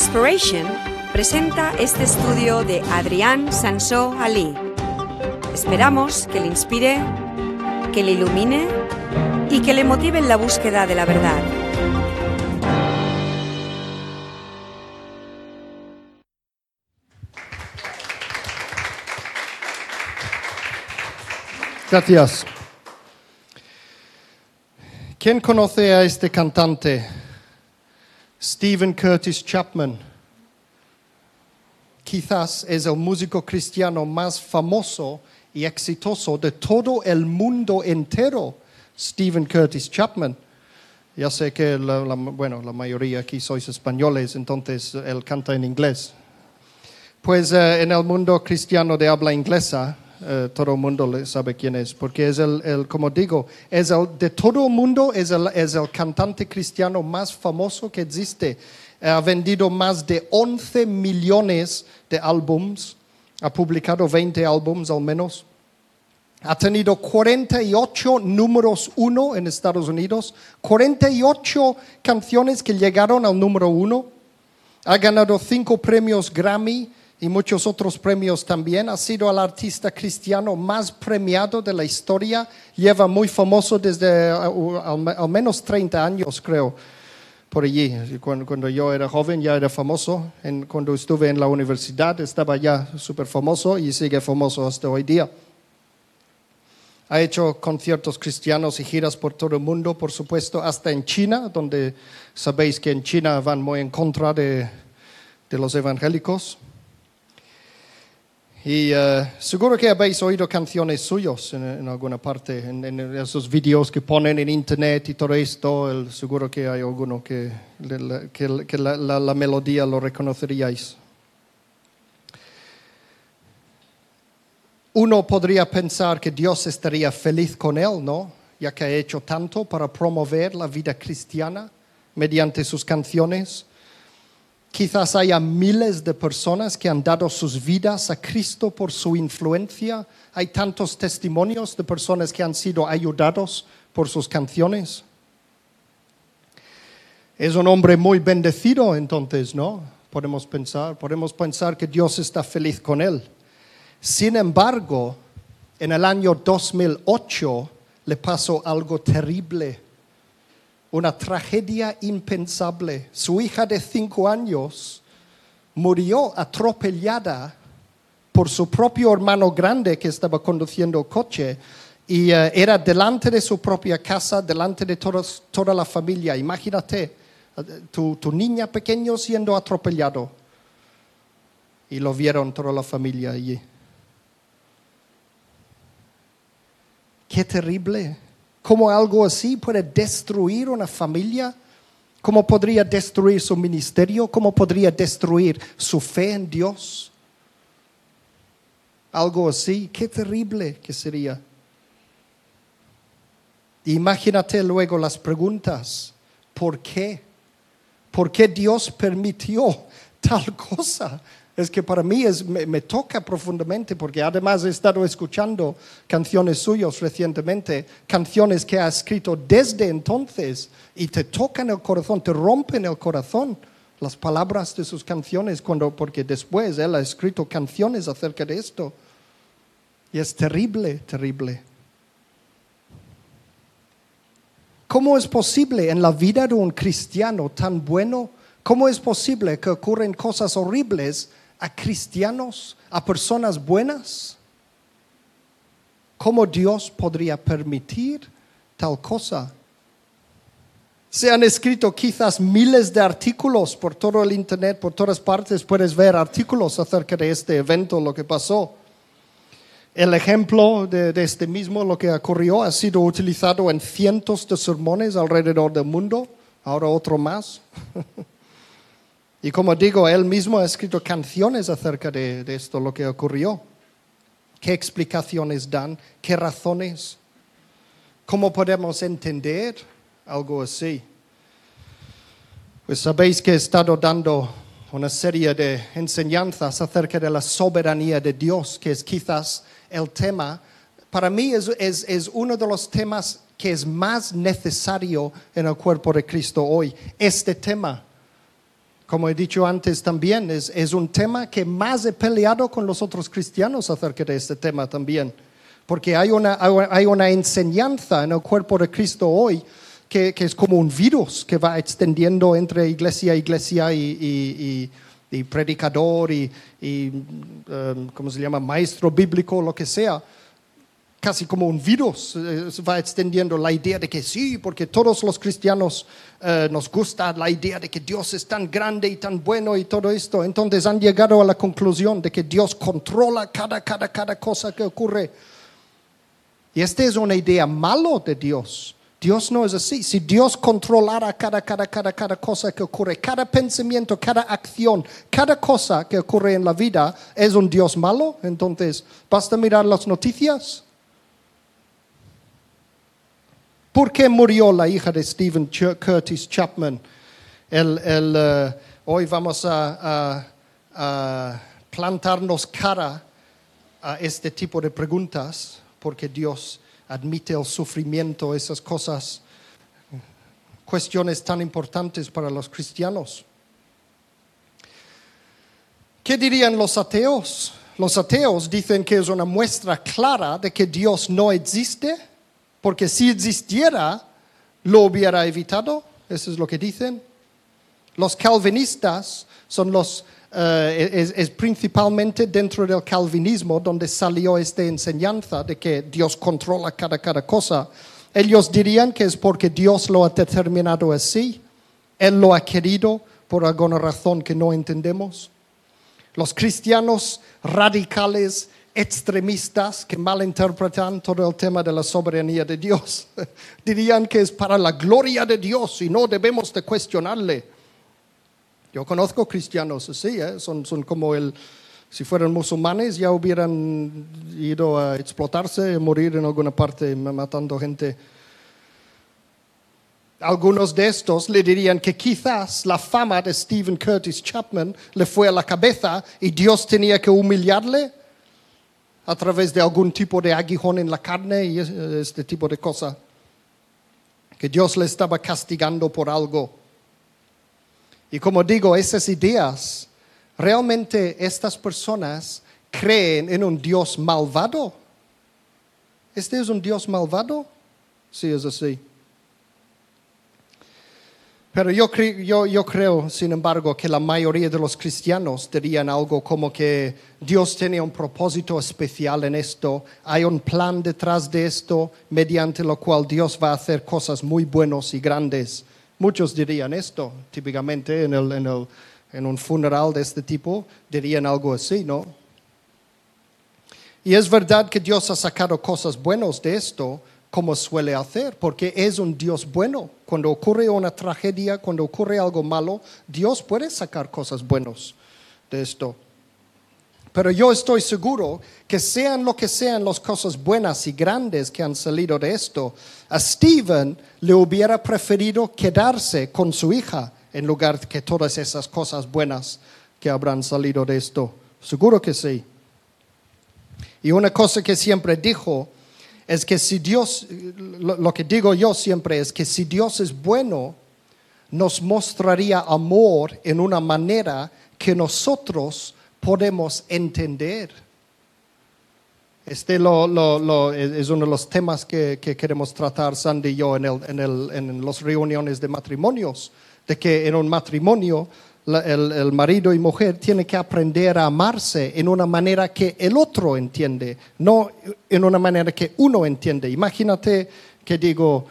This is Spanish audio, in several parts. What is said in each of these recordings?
Inspiration presenta este estudio de Adrián Sansó Ali. Esperamos que le inspire, que le ilumine y que le motive en la búsqueda de la verdad. Gracias. ¿Quién conoce a este cantante? Stephen Curtis Chapman. Quizás es el músico cristiano más famoso y exitoso de todo el mundo entero, Stephen Curtis Chapman. Ya sé que la, bueno, la mayoría aquí sois españoles, entonces él canta en inglés. Pues eh, en el mundo cristiano de habla inglesa, eh, todo el mundo sabe quién es, porque es el, el, como digo, es el, de todo el mundo es el, es el cantante cristiano más famoso que existe. Ha vendido más de 11 millones de álbums, ha publicado 20 álbums al menos. Ha tenido 48 números uno en Estados Unidos, 48 canciones que llegaron al número uno. Ha ganado cinco premios Grammy y muchos otros premios también. Ha sido el artista cristiano más premiado de la historia. Lleva muy famoso desde uh, al, al menos 30 años, creo, por allí. Cuando, cuando yo era joven ya era famoso. Cuando estuve en la universidad estaba ya súper famoso y sigue famoso hasta hoy día. Ha hecho conciertos cristianos y giras por todo el mundo, por supuesto, hasta en China, donde sabéis que en China van muy en contra de, de los evangélicos. Y eh, seguro que habéis oído canciones suyas en, en alguna parte, en, en esos vídeos que ponen en internet y todo esto. el- seguro que hay alguno que, que- que la, la- la melodía lo reconoceríais. Uno podría pensar que Dios estaría feliz con él, ¿no? Ya que ha hecho tanto para promover la vida cristiana mediante sus canciones. Quizás haya miles de personas que han dado sus vidas a Cristo por su influencia. Hay tantos testimonios de personas que han sido ayudados por sus canciones. Es un hombre muy bendecido entonces, ¿no? Podemos pensar, podemos pensar que Dios está feliz con él. Sin embargo, en el año 2008 le pasó algo terrible, una tragedia impensable. Su hija de cinco años murió atropellada por su propio hermano grande que estaba conduciendo el coche y eh, era delante de su propia casa, delante de toda la familia. Imagínate, eh, tu, tu niña pequeño siendo atropellado y lo vieron toda la familia allí. Qué terrible. ¿Cómo algo así puede destruir una familia? ¿Cómo podría destruir su ministerio? ¿Cómo podría destruir su fe en Dios? Algo así, qué terrible que sería. Imagínate luego las preguntas. ¿Por qué? ¿Por qué Dios permitió tal cosa? Es que para mí me toca profundamente porque además he estado escuchando canciones suyas recientemente, canciones que ha escrito desde entonces y te tocan el corazón, te rompen el corazón las palabras de sus canciones cuando, porque después él ha escrito canciones acerca de esto. Y es terrible, terrible. ¿Cómo es posible en la vida de un cristiano tan bueno? ¿Cómo es posible que ocurren cosas horribles a cristianos, a personas buenas? ¿Cómo Dios podría permitir tal cosa? Se han escrito quizás miles de artículos por todo el Internet, por todas partes puedes ver artículos acerca de este evento, lo que pasó. El ejemplo de, de este mismo, lo que ocurrió, ha sido utilizado en cientos de sermones alrededor del mundo, ahora otro más. y como digo, él mismo ha escrito canciones acerca de, de esto, lo que ocurrió. ¿Qué explicaciones dan? ¿Qué razones? ¿Cómo podemos entender algo así? Pues sabéis que he estado dando una serie de enseñanzas acerca de la soberanía de Dios, que es quizás el tema, para mí es, es- es uno de los temas que es más necesario en el cuerpo de Cristo hoy, este tema. Como he dicho antes también, es, es un tema que más he peleado con los otros cristianos acerca de este tema también. Porque hay una, hay una enseñanza en el cuerpo de Cristo hoy que, que es como un virus que va extendiendo entre iglesia, iglesia y, y, y, y predicador y, um, ¿cómo se llama? Maestro bíblico, lo que sea casi como un virus, eh, se va extendiendo la idea de que sí, porque todos los cristianos eh, nos gusta la idea de que Dios es tan grande y tan bueno y todo esto. Entonces han llegado a la conclusión de que Dios controla cada, cada, cada cosa que ocurre. Y esta es una idea malo de Dios. Dios no es así. Si Dios controlara cada, cada, cada, cada cosa que ocurre, cada pensamiento, cada acción, cada cosa que ocurre en la vida, ¿es un Dios malo? Entonces, basta mirar las noticias ¿Por qué murió la hija de Stephen Curtis Chapman? Eh, hoy vamos a, plantarnos cara a este tipo de preguntas porque Dios admite el sufrimiento, esas cosas, cuestiones tan importantes para los cristianos. ¿Qué dirían los ateos? Los ateos dicen que es una muestra clara de que Dios no existe porque si existiera, lo hubiera evitado. Eso es lo que dicen. Los calvinistas son los, eh, es, principalmente dentro del calvinismo donde salió esta enseñanza de que Dios controla cada, cada cosa. Ellos dirían que es porque Dios lo ha determinado así. Él lo ha querido por alguna razón que no entendemos. Los cristianos radicales extremistas que malinterpretan todo el tema de la soberanía de Dios. Dirían que es para la gloria de Dios y no debemos de cuestionarle. Yo conozco cristianos así, ¿eh? son, son como el, si fueran musulmanes ya hubieran ido a explotarse y morir en alguna parte matando gente. Algunos de estos le dirían que quizás la fama de Stephen Curtis Chapman le fue a la cabeza y Dios tenía que humillarle a través de algún tipo de aguijón en la carne y este tipo de cosa. Que Dios le estaba castigando por algo. Y como digo, esas ideas, realmente estas personas creen en un Dios malvado. ¿Este es un Dios malvado? Sí, es así. Pero yo, creo, sin embargo, que la mayoría de los cristianos dirían algo como que Dios tiene un propósito especial en esto, hay un plan detrás de esto, mediante lo cual Dios va a hacer cosas muy buenas y grandes. Muchos dirían esto, típicamente en, en un funeral de este tipo, dirían algo así, ¿no? Y es verdad que Dios ha sacado cosas buenas de esto, como suele hacer, porque es un Dios bueno. Cuando ocurre una tragedia, cuando ocurre algo malo, Dios puede sacar cosas buenas de esto. Pero yo estoy seguro que sean lo que sean las cosas buenas y grandes que han salido de esto, a Stephen le hubiera preferido quedarse con su hija en lugar que todas esas cosas buenas que habrán salido de esto. Seguro que sí. Y una cosa que siempre dijo es que si Dios, lo, que digo yo siempre es que si Dios es bueno, nos mostraría amor en una manera que nosotros podemos entender. Este es uno de los temas que, queremos tratar Sandy y yo en, el, en las reuniones de matrimonios, de que en un matrimonio el, marido y mujer tiene que aprender a amarse en una manera que el otro entiende, no en una manera que uno entiende. Imagínate que digo,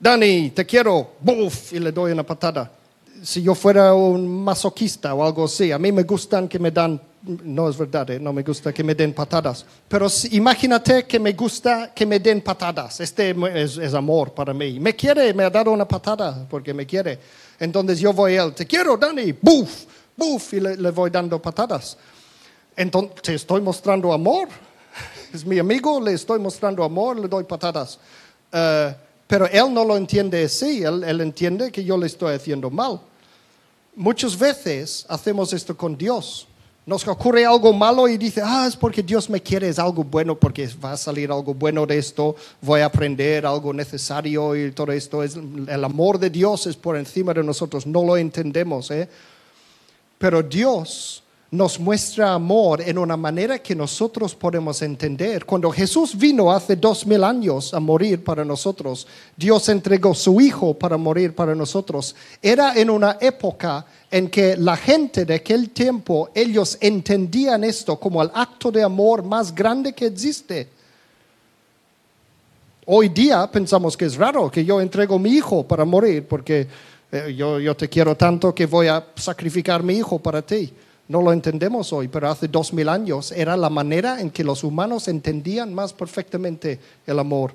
Dani, te quiero, buf, y le doy una patada. Si yo fuera un masoquista o algo así, a mí me gustan que me dan, no es verdad, ¿eh? no me gusta que me den patadas, pero imagínate que me gusta que me den patadas. Este es, es amor para mí. Me quiere, me ha dado una patada porque me quiere entonces yo voy a él, te quiero, Dani, buf, buf, y le, voy dando patadas. Entonces te estoy mostrando amor. Es mi amigo, le estoy mostrando amor, le doy patadas. Eh, pero él no lo entiende así, él, él entiende que yo le estoy haciendo mal. Muchas veces hacemos esto con Dios. Nos ocurre algo malo y dice, ah, es porque Dios me quiere, es algo bueno, porque va a salir algo bueno de esto, voy a aprender algo necesario y todo esto. Es, el amor de Dios es por encima de nosotros, no lo entendemos. ¿eh? Pero Dios nos muestra amor en una manera que nosotros podemos entender. Cuando Jesús vino hace dos mil años a morir para nosotros, Dios entregó su Hijo para morir para nosotros. Era en una época en que la gente de aquel tiempo, ellos entendían esto como el acto de amor más grande que existe. Hoy día pensamos que es raro que yo entrego mi hijo para morir porque eh, yo te quiero tanto que voy a sacrificar mi hijo para ti. No lo entendemos hoy, pero hace dos mil años era la manera en que los humanos entendían más perfectamente el amor.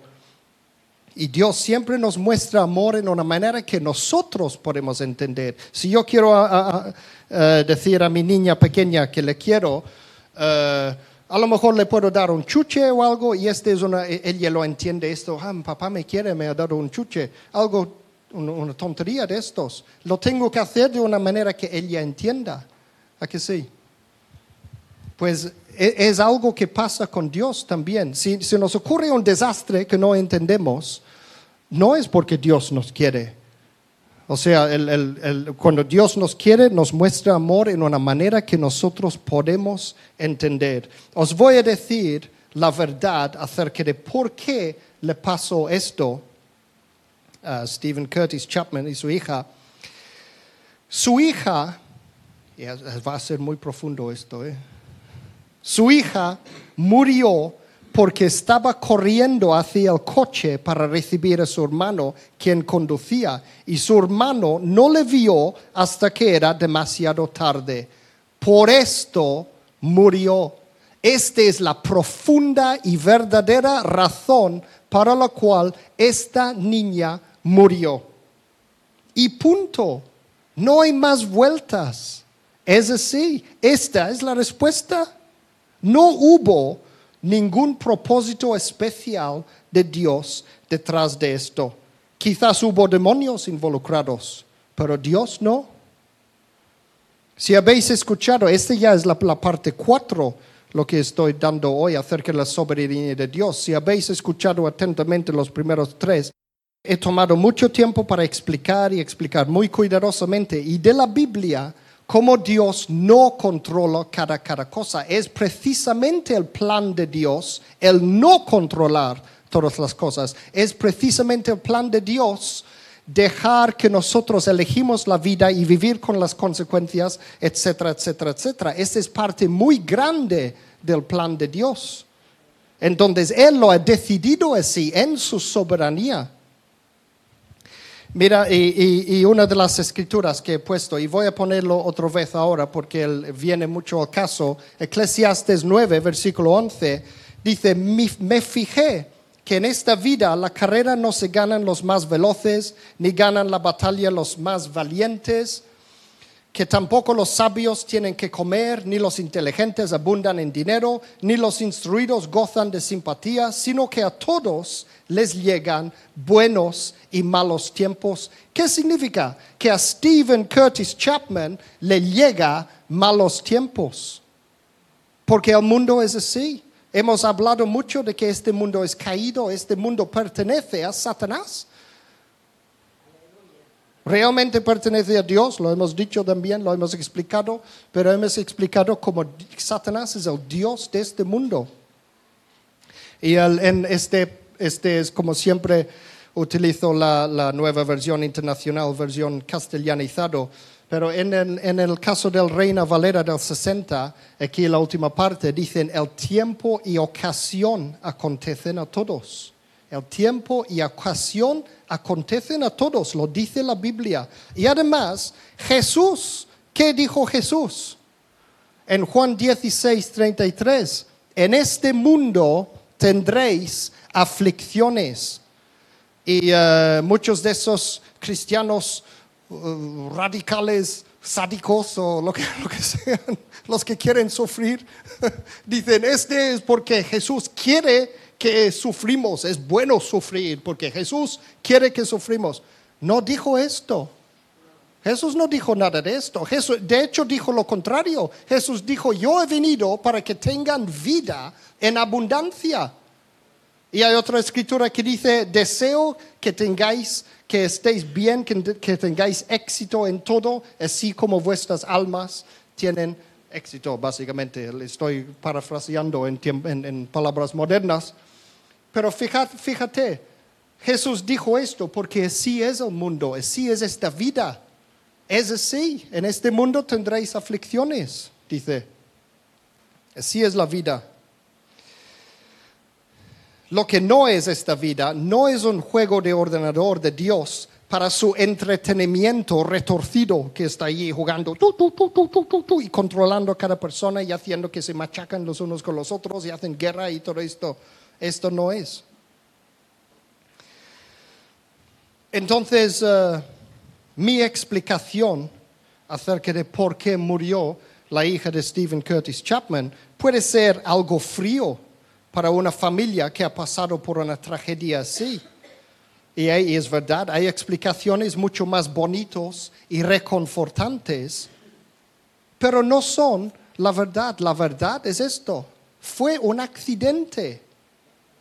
Y Dios siempre nos muestra amor en una manera que nosotros podemos entender. Si yo quiero decir a mi niña pequeña que le quiero, eh, a lo mejor le puedo dar un chuche o algo y este es una, e, ella lo entiende esto, ah, papá me quiere, me ha dado un chuche, algo, una tontería de estos. Lo tengo que hacer de una manera que ella entienda. ¿A que sí? Pues e, es algo que pasa con Dios también. Si, nos ocurre un desastre que no entendemos, no es porque Dios nos quiere. O sea, cuando Dios nos quiere, nos muestra amor en una manera que nosotros podemos entender. Os voy a decir la verdad acerca de por qué le pasó esto a Stephen Curtis Chapman y su hija. Su hija va a ser muy profundo esto. ¿eh? Su hija murió porque estaba corriendo hacia el coche para recibir a su hermano, quien conducía, y su hermano no le vio hasta que era demasiado tarde. Por esto murió. Esta es la profunda y verdadera razón para la cual esta niña murió. Y punto. No hay más vueltas. Es así, esta es la respuesta. No hubo ningún propósito especial de Dios detrás de esto. Quizás hubo demonios involucrados, pero Dios no. Si habéis escuchado, esta ya es la, parte cuatro, lo que estoy dando hoy acerca de la soberanía de Dios. Si habéis escuchado atentamente los primeros tres, he tomado mucho tiempo para explicar y explicar muy cuidadosamente. Y de la Biblia, cómo Dios no controla cada, cosa. Es precisamente el plan de Dios, el no controlar todas las cosas. Es precisamente el plan de Dios dejar que nosotros elegimos la vida y vivir con las consecuencias, etcétera, etcétera, etcétera. Esta es parte muy grande del plan de Dios. Entonces Él lo ha decidido así en su soberanía. Mira, y, una de las escrituras que he puesto, y voy a ponerlo otra vez ahora porque viene mucho al caso, Eclesiastes 9, versículo 11, dice, me fijé que en esta vida la carrera no se ganan los más veloces, ni ganan la batalla los más valientes, que tampoco los sabios tienen que comer, ni los inteligentes abundan en dinero, ni los instruidos gozan de simpatía, sino que a todos les llegan buenos y malos tiempos. ¿Qué significa? Que a Stephen Curtis Chapman le llega malos tiempos. Porque el mundo es así. Hemos hablado mucho de que este mundo es caído, este mundo pertenece a Satanás realmente pertenece a Dios, lo hemos dicho también, lo hemos explicado, pero hemos explicado como Satanás es el Dios de este mundo. Y en este, este es como siempre utilizo la, nueva versión internacional, versión castellanizado, pero en el, en el, caso del Reina Valera del 60, aquí la última parte, dicen, el tiempo y ocasión acontecen a todos. El tiempo y ocasión acontecen a todos, lo dice la Biblia. Y además, Jesús, ¿qué dijo Jesús? En Juan 16, 33, en este mundo tendréis aflicciones. Y eh, muchos de esos cristianos uh, radicales, sádicos o lo que, lo que sean, los que quieren sufrir, dicen, este es porque Jesús quiere que sufrimos, es bueno sufrir, porque Jesús quiere que sufrimos. No dijo esto. Jesús no dijo nada de esto. Jesús, de hecho, dijo lo contrario. Jesús dijo, yo he venido para que tengan vida en abundancia. Y hay otra escritura que dice, deseo que tengáis, que estéis bien, que, tengáis éxito en todo, así como vuestras almas tienen éxito, básicamente. Le estoy parafraseando en palabras modernas. Pero fíjate, Jesús dijo esto porque así es el mundo, así es esta vida. Es así, en este mundo tendréis aflicciones, dice. Así es la vida. Lo que no es esta vida no es un juego de ordenador de Dios para su entretenimiento retorcido que está allí jugando y controlando a cada persona y haciendo que se machacan los unos con los otros y hacen guerra y todo esto. Esto no es. Entonces, eh, mi explicación acerca de por qué murió la hija de Stephen Curtis Chapman puede ser algo frío para una familia que ha pasado por una tragedia así. Y, y es verdad, hay explicaciones mucho más bonitos y reconfortantes, pero no son la verdad. La verdad es esto. Fue un accidente.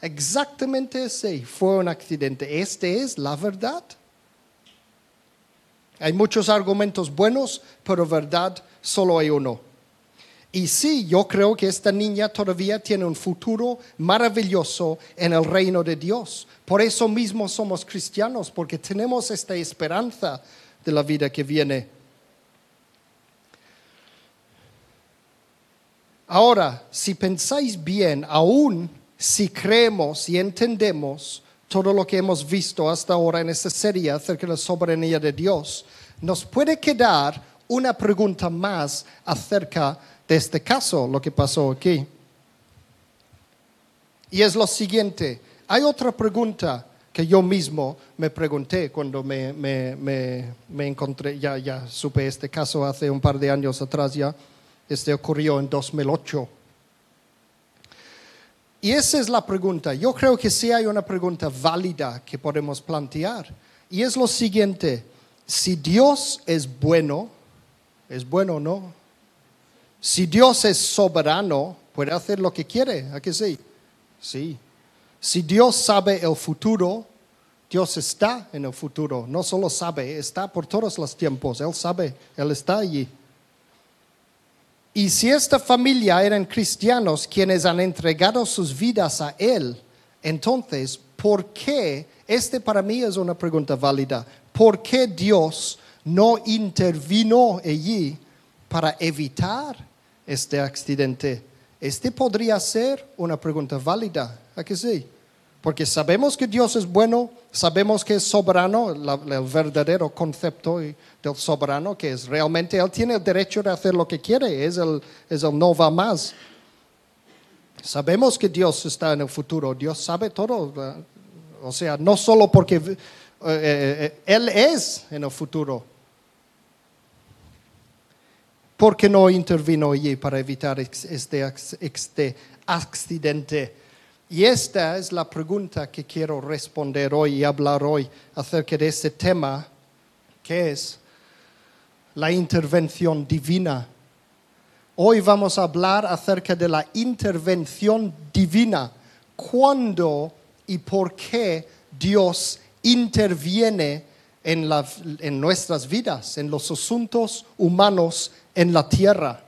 Exactamente así. Fue un accidente. Este es la verdad. Hay muchos argumentos buenos, pero verdad solo hay uno. Y sí, yo creo que esta niña todavía tiene un futuro maravilloso en el reino de Dios. Por eso mismo somos cristianos, porque tenemos esta esperanza de la vida que viene. Ahora, si pensáis bien, aún si creemos y entendemos todo lo que hemos visto hasta ahora en esta serie acerca de la soberanía de Dios, nos puede quedar una pregunta más acerca de este caso, lo que pasó aquí. Y es lo siguiente, hay otra pregunta que yo mismo me pregunté cuando me, me- me- me encontré, ya, ya supe este caso hace un par de años atrás ya, este ocurrió en 2008. Y esa es la pregunta. Yo creo que sí hay una pregunta válida que podemos plantear. Y es lo siguiente, si Dios es bueno, es bueno, ¿no? Si Dios es soberano, puede hacer lo que quiere, ¿a que sí? Sí. Si Dios sabe el futuro, Dios está en el futuro. No solo sabe, está por todos los tiempos. Él sabe, Él está allí. Y si esta familia eran cristianos quienes han entregado sus vidas a Él, entonces, ¿por qué? Este para mí es una pregunta válida. ¿Por qué Dios no intervino allí para evitar este accidente? Este podría ser una pregunta válida, ¿a que sí? Porque sabemos que Dios es bueno, sabemos que es soberano, el verdadero concepto del soberano, que es realmente Él tiene el derecho de hacer lo que quiere, es el, es el no va más. Sabemos que Dios está en el futuro, Dios sabe todo. O sea, no solo porque eh, eh, Él es en el futuro. ¿Por qué no intervino allí para evitar este, este accidente? Y esta es la pregunta que quiero responder hoy y hablar hoy acerca de este tema, que es la intervención divina. Hoy vamos a hablar acerca de la intervención divina. ¿Cuándo y por qué Dios interviene en, en nuestras vidas, en los asuntos humanos en la tierra?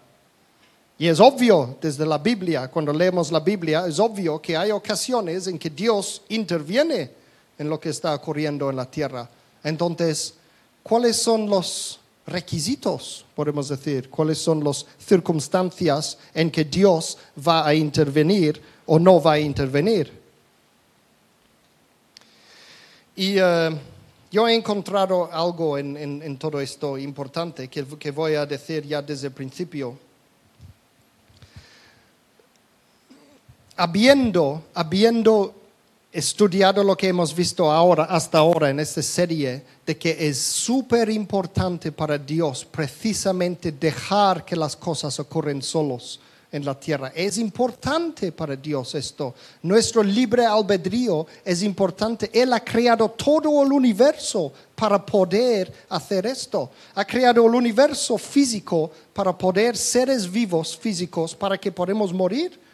Y es obvio desde la Biblia, cuando leemos la Biblia, es obvio que hay ocasiones en que Dios interviene en lo que está ocurriendo en la tierra. Entonces, ¿cuáles son los requisitos, podemos decir? ¿Cuáles son las circunstancias en que Dios va a intervenir o no va a intervenir? Y eh, yo he encontrado algo en, todo esto importante que, que voy a decir ya desde el principio. Habiendo, habiendo estudiado lo que hemos visto ahora, hasta ahora en esta serie, de que es súper importante para Dios precisamente dejar que las cosas ocurren solos en la tierra. Es importante para Dios esto. Nuestro libre albedrío es importante. Él ha creado todo el universo para poder hacer esto. Ha creado el universo físico para poder seres vivos físicos para que podamos morir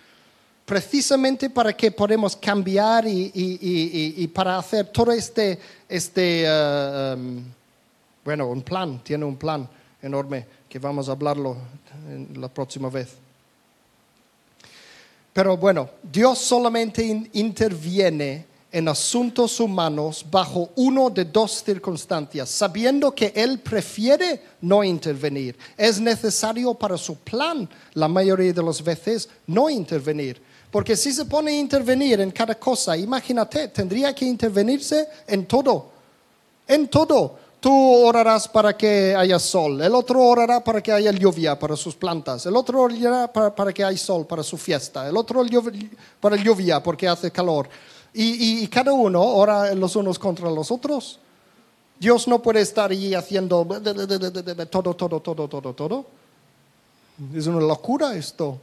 precisamente para que podamos cambiar y, para hacer todo este, este eh, um, bueno, un plan, tiene un plan enorme que vamos a hablarlo en la próxima vez. Pero bueno, Dios solamente in- interviene en asuntos humanos bajo uno de dos circunstancias, sabiendo que Él prefiere no intervenir. Es necesario para su plan, la mayoría de las veces, no intervenir. Porque si se pone a intervenir en cada cosa, imagínate, tendría que intervenirse en todo. En todo. Tú orarás para que haya sol, el otro orará para que haya lluvia para sus plantas, el otro orará para, para que haya sol para su fiesta, el otro para lluvia porque hace calor. Y, y- y cada uno ora los unos contra los otros. Dios no puede estar allí haciendo todo, todo, todo, todo, todo. Es una locura esto.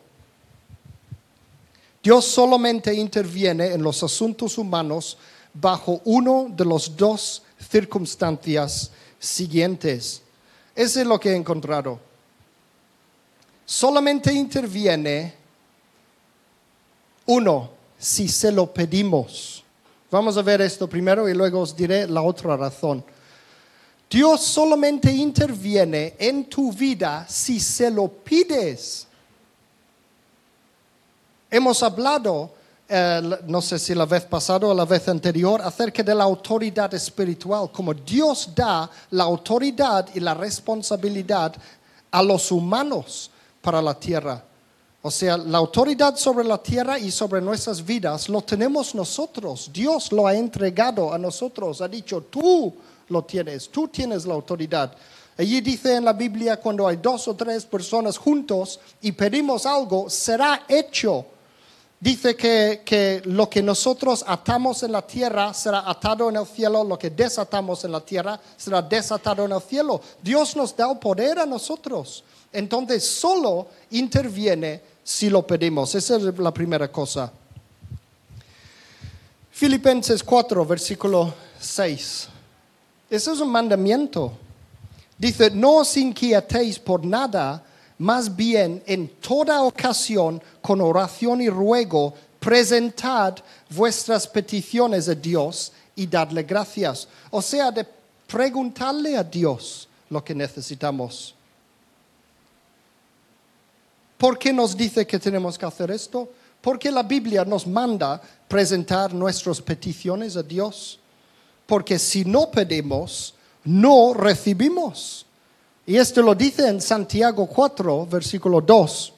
Dios solamente interviene en los asuntos humanos bajo uno de las dos circunstancias siguientes. Eso es lo que he encontrado. Solamente interviene uno si se lo pedimos. Vamos a ver esto primero y luego os diré la otra razón. Dios solamente interviene en tu vida si se lo pides. Hemos hablado, eh, no sé si la vez pasada o la vez anterior, acerca de la autoridad espiritual, como Dios da la autoridad y la responsabilidad a los humanos para la tierra. O sea, la autoridad sobre la tierra y sobre nuestras vidas lo tenemos nosotros. Dios lo ha entregado a nosotros. Ha dicho, tú lo tienes, tú tienes la autoridad. Allí dice en la Biblia, cuando hay dos o tres personas juntos y pedimos algo, será hecho. Dice que, que lo que nosotros atamos en la tierra será atado en el cielo, lo que desatamos en la tierra será desatado en el cielo. Dios nos da el poder a nosotros. Entonces solo interviene si lo pedimos. Esa es la primera cosa. Filipenses 4, versículo 6. Ese es un mandamiento. Dice, no os inquietéis por nada, más bien en toda ocasión, con oración y ruego, presentad vuestras peticiones a Dios y dadle gracias. O sea, de preguntarle a Dios lo que necesitamos. ¿Por qué nos dice que tenemos que hacer esto? Porque la Biblia nos manda presentar nuestras peticiones a Dios. Porque si no pedimos, no recibimos. Y esto lo dice en Santiago 4, versículo 2.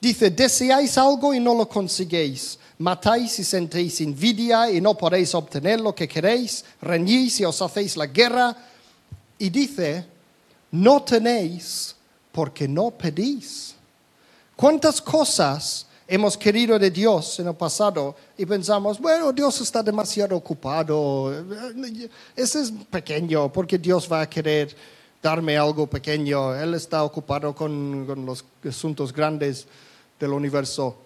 Dice, deseáis algo y no lo conseguéis. Matáis y sentéis envidia y no podéis obtener lo que queréis. Reñís y os hacéis la guerra. Y dice, no tenéis porque no pedís. ¿Cuántas cosas hemos querido de Dios en el pasado y pensamos, bueno, Dios está demasiado ocupado, ese es pequeño, porque Dios va a querer darme algo pequeño, Él está ocupado con, con los asuntos grandes del universo.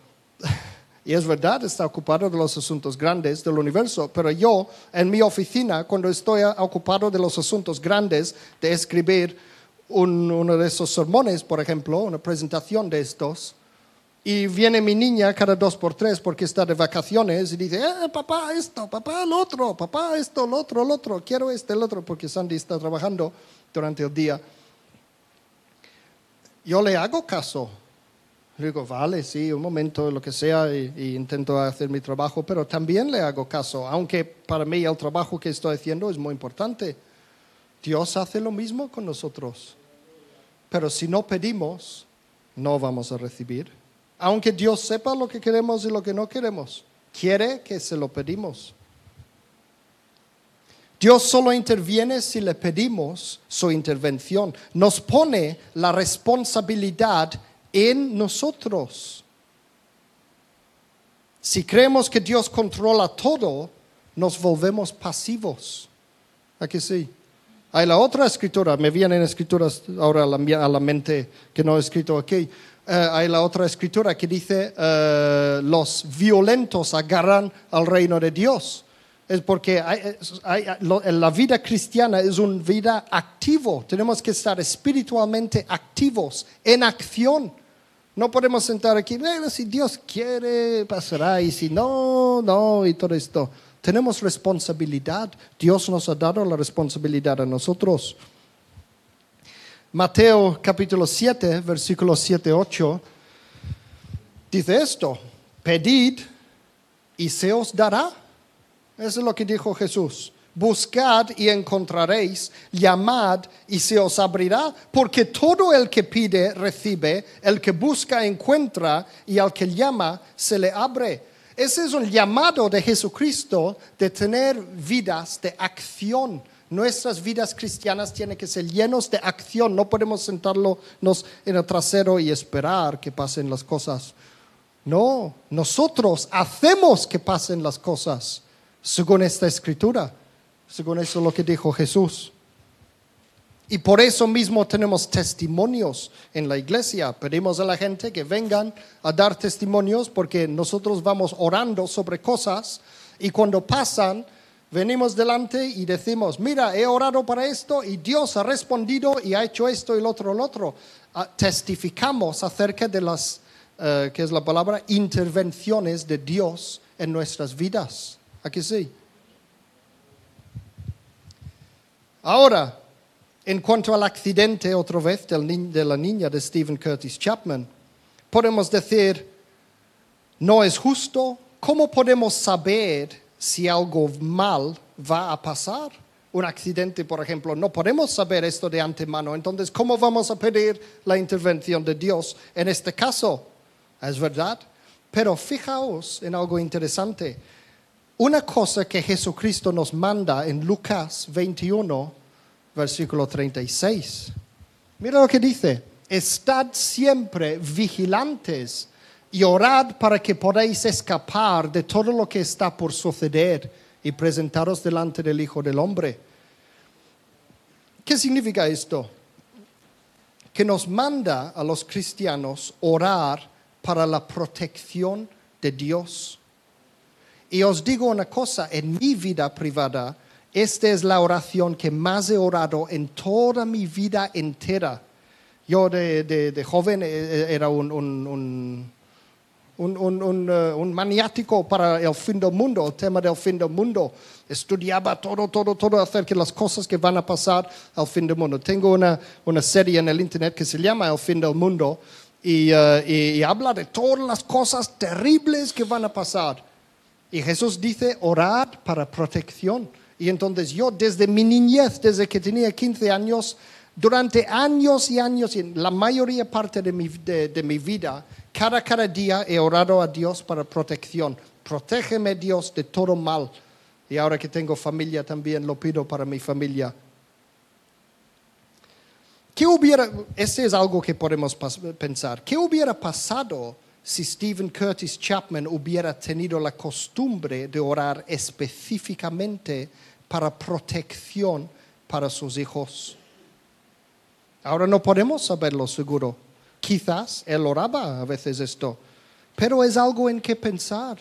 Y es verdad, está ocupado de los asuntos grandes del universo, pero yo en mi oficina, cuando estoy ocupado de los asuntos grandes, de escribir un- uno de esos sermones, por ejemplo, una presentación de estos, y viene mi niña cada dos por tres porque está de vacaciones y dice, eh, papá esto, papá el otro, papá esto, el otro, el otro, quiero este, el otro, porque Sandy está trabajando durante el día. Yo le hago caso. Le digo, vale, sí, un momento, lo que sea, y, y intento hacer mi trabajo, pero también le hago caso, aunque para mí el trabajo que estoy haciendo es muy importante. Dios hace lo mismo con nosotros. Pero si no pedimos, no vamos a recibir. Aunque Dios sepa lo que queremos y lo que no queremos, quiere que se lo pedimos. Dios solo interviene si le pedimos su intervención. Nos pone la responsabilidad en nosotros. Si creemos que Dios controla todo, nos volvemos pasivos. ¿A que sí? Hay la otra escritura, me vienen escrituras ahora a la mente que no he escrito aquí. Eh, hay la otra escritura que dice, eh, los violentos agarran al reino de Dios. Es porque hay- la vida cristiana es una vida activo. Tenemos que estar espiritualmente activos, en acción. No podemos sentar aquí, bueno, si Dios quiere, pasará, y si no, no, y todo esto. Tenemos responsabilidad. Dios nos ha dado la responsabilidad a nosotros. Mateo capítulo 7, versículos 7, 8, dice esto, pedid y se os dará. Eso es lo que dijo Jesús. Buscad y encontraréis, llamad y se os abrirá, porque todo el que pide recibe, el que busca encuentra y al que llama se le abre. Ese es un llamado de Jesucristo de tener vidas de acción. Nuestras vidas cristianas tienen que ser llenos de acción. No podemos sentarnos en el trasero y esperar que pasen las cosas. No, nosotros hacemos que pasen las cosas según esta escritura, según eso lo que dijo Jesús. Y por eso mismo tenemos testimonios en la iglesia. Pedimos a la gente que vengan a dar testimonios porque nosotros vamos orando sobre cosas y cuando pasan, venimos delante y decimos, mira, he orado para esto y Dios ha respondido y ha hecho esto y lo otro, lo otro. Ah, testificamos acerca de las, ¿qué es la palabra? Intervenciones de Dios en nuestras vidas. Aquí sí. Ahora, en cuanto al accidente otra vez de la niña de Stephen Curtis Chapman, podemos decir, no es justo. ¿Cómo podemos saber si algo mal va a pasar? Un accidente, por ejemplo, no podemos saber esto de antemano. Entonces, ¿cómo vamos a pedir la intervención de Dios en este caso? Es verdad. Pero fijaos en algo interesante. Una cosa que Jesucristo nos manda en Lucas 21, versículo 36. Mira lo que dice, estad siempre vigilantes y orad para que podáis escapar de todo lo que está por suceder y presentaros delante del Hijo del Hombre. ¿Qué significa esto? Que nos manda a los cristianos orar para la protección de Dios y os digo una cosa, en mi vida privada, esta es la oración que más he orado en toda mi vida entera. Yo de, joven eh, eh, era un, eh, un, maniático para el fin del mundo, el tema del fin del mundo. Estudiaba todo, todo, todo acerca de las cosas que van a pasar al fin del mundo. Tengo una, una serie en el internet que se llama El fin del mundo y, y habla de todas las cosas terribles que van a pasar. Y Jesús dice, orad para protección. Y entonces yo desde mi niñez, desde que tenía 15 años, durante años y años, y la mayoría parte de mi, de, mi vida, cada, cada día he orado a Dios para protección. Protégeme Dios de todo mal. Y ahora que tengo familia también lo pido para mi familia. ¿Qué hubiera, este es algo que podemos pensar, ¿qué hubiera pasado si Stephen Curtis Chapman hubiera tenido la costumbre de orar específicamente para protección para sus hijos. Ahora no podemos saberlo seguro. Quizás él oraba a veces esto, pero es algo en que pensar.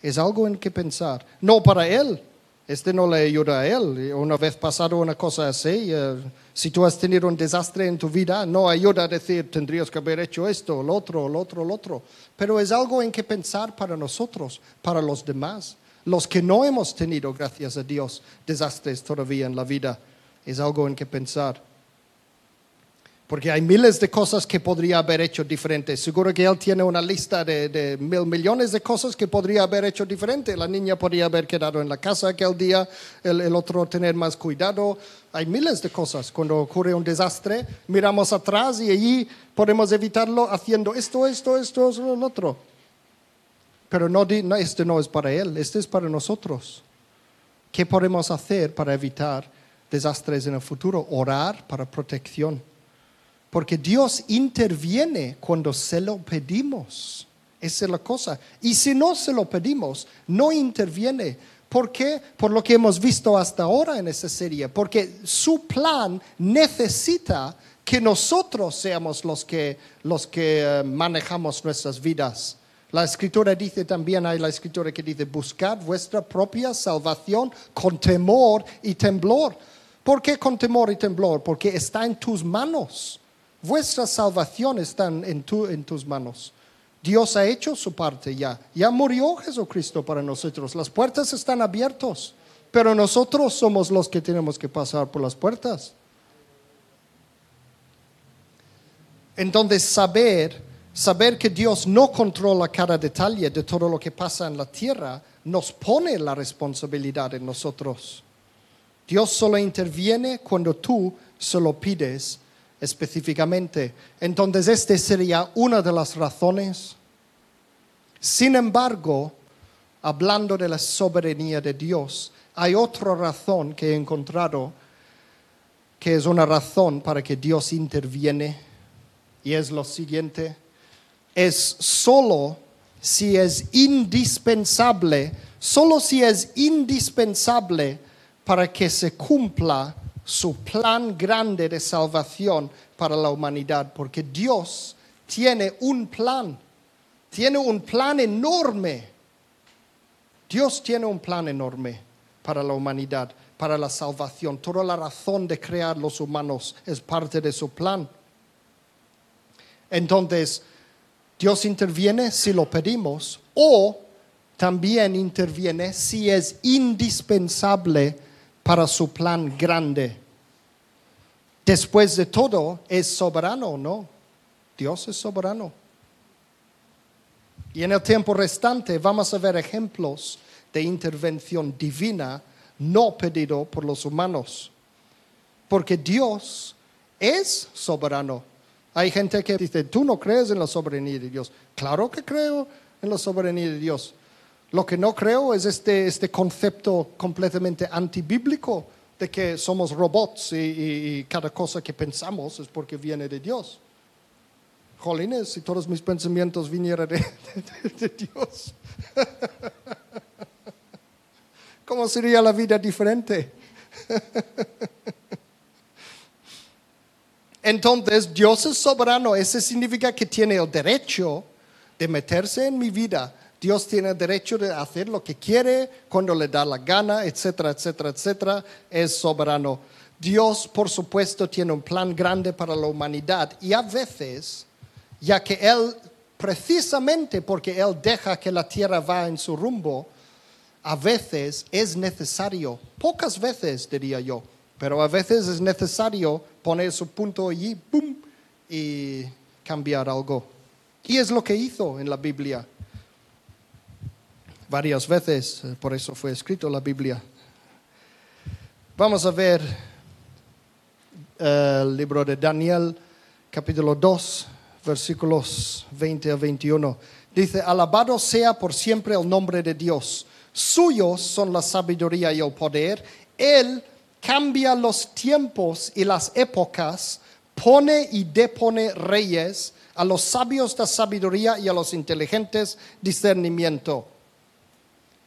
Es algo en que pensar. No para él, este no le ayuda a él. Una vez pasado una cosa así, eh, si tú has tenido un desastre en tu vida, no ayuda a decir tendrías que haber hecho esto, lo otro, lo otro, lo otro. Pero es algo en que pensar para nosotros, para los demás. Los que no hemos tenido, gracias a Dios, desastres todavía en la vida. Es algo en que pensar. Porque hay miles de cosas que podría haber hecho diferente. Seguro que él tiene una lista de, mil millones de cosas que podría haber hecho diferente. La niña podría haber quedado en la casa aquel día, el, el otro tener más cuidado. Hay miles de cosas. Cuando ocurre un desastre, miramos atrás y allí podemos evitarlo haciendo esto, esto, esto, esto, lo otro. Pero no, no, este no es para él, este es para nosotros. ¿Qué podemos hacer para evitar desastres en el futuro? Orar para protección porque Dios interviene cuando se lo pedimos. Esa es la cosa. Y si no se lo pedimos, no interviene. ¿Por qué? Por lo que hemos visto hasta ahora en esa serie. Porque su plan necesita que nosotros seamos los que, los que eh, manejamos nuestras vidas. La escritura dice también, hay la escritura que dice, buscad vuestra propia salvación con temor y temblor. ¿Por qué con temor y temblor? Porque está en tus manos Vuestra salvación está en, en tus manos. Dios ha hecho su parte ya. Ya murió Jesucristo para nosotros. Las puertas están abiertas, pero nosotros somos los que tenemos que pasar por las puertas. Entonces, saber, saber que Dios no controla cada detalle de todo lo que pasa en la tierra, nos pone la responsabilidad en nosotros. Dios solo interviene cuando tú se lo pides específicamente. Entonces, esta sería una de las razones. Sin embargo, hablando de la soberanía de Dios, hay otra razón que he encontrado que es una razón para que Dios interviene y es lo siguiente, es solo si es indispensable, solo si es indispensable para que se cumpla su plan grande de salvación para la humanidad, porque Dios tiene un plan, tiene un plan enorme. Dios tiene un plan enorme para la humanidad, para la salvación. Toda la razón de crear los humanos es parte de su plan. Entonces, Dios interviene si lo pedimos o también interviene si es indispensable para su plan grande. Después de todo, es soberano, ¿no? Dios es soberano. Y en el tiempo restante vamos a ver ejemplos de intervención divina no pedido por los humanos. Porque Dios es soberano. Hay gente que dice, tú no crees en la soberanía de Dios. Claro que creo en la soberanía de Dios. Lo que no creo es este, este concepto completamente antibíblico de que somos robots y, cada cosa que pensamos es porque viene de Dios. Jolines, si todos mis pensamientos vinieran de, de Dios, ¿cómo sería la vida diferente? Entonces, Dios es soberano. Eso significa que tiene el derecho de meterse en mi vida Dios tiene derecho de hacer lo que quiere, cuando le da la gana, etcétera, etcétera, etcétera. Es soberano. Dios, por supuesto, tiene un plan grande para la humanidad y a veces, ya que Él, precisamente porque Él deja que la tierra va en su rumbo, a veces es necesario, pocas veces diría yo, pero a veces es necesario poner su punto allí, ¡pum! y cambiar algo. Y es lo que hizo en la Biblia varias veces, eh, por eso fue escrito la Biblia. Vamos a ver eh, el libro de Daniel, capítulo 2, versículos 20 a 21. Dice, alabado sea por siempre el nombre de Dios. Suyos son la sabiduría y el poder. Él cambia los tiempos y las épocas, pone y depone reyes, a los sabios da sabiduría y a los inteligentes discernimiento.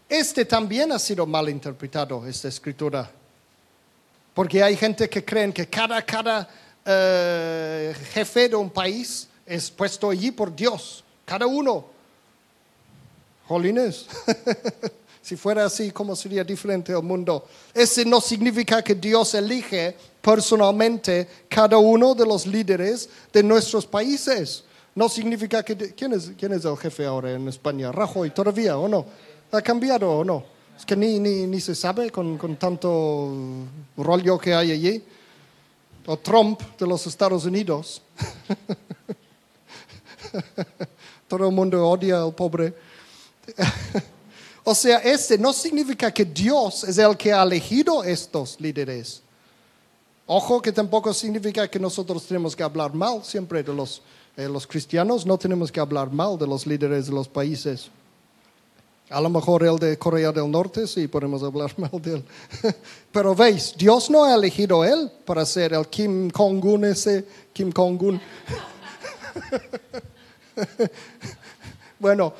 Este también ha sido mal interpretado, esta escritura. Porque hay gente que creen que cada, cada eh, jefe de un país es puesto allí por Dios, cada uno. Jolines, si fuera así, ¿cómo sería diferente el mundo? Ese no significa que Dios elige personalmente cada uno de los líderes de nuestros países. No significa que... ¿Quién es, quién es el jefe ahora en España? ¿Rajoy todavía o no? ¿Ha cambiado o no? Es que ni, ni, se sabe con, con, tanto rollo que hay allí. O Trump de los Estados Unidos. Todo el mundo odia al pobre. o sea, este no significa que Dios es el que ha elegido estos líderes. Ojo que tampoco significa que nosotros tenemos que hablar mal siempre de los, eh, los cristianos, no tenemos que hablar mal de los líderes de los países. A lo mejor el de Corea del Norte, sí, podemos hablar mal de él. Pero veis, Dios no ha elegido a él para ser el Kim Jong-un ese, Kim Jong-un. bueno,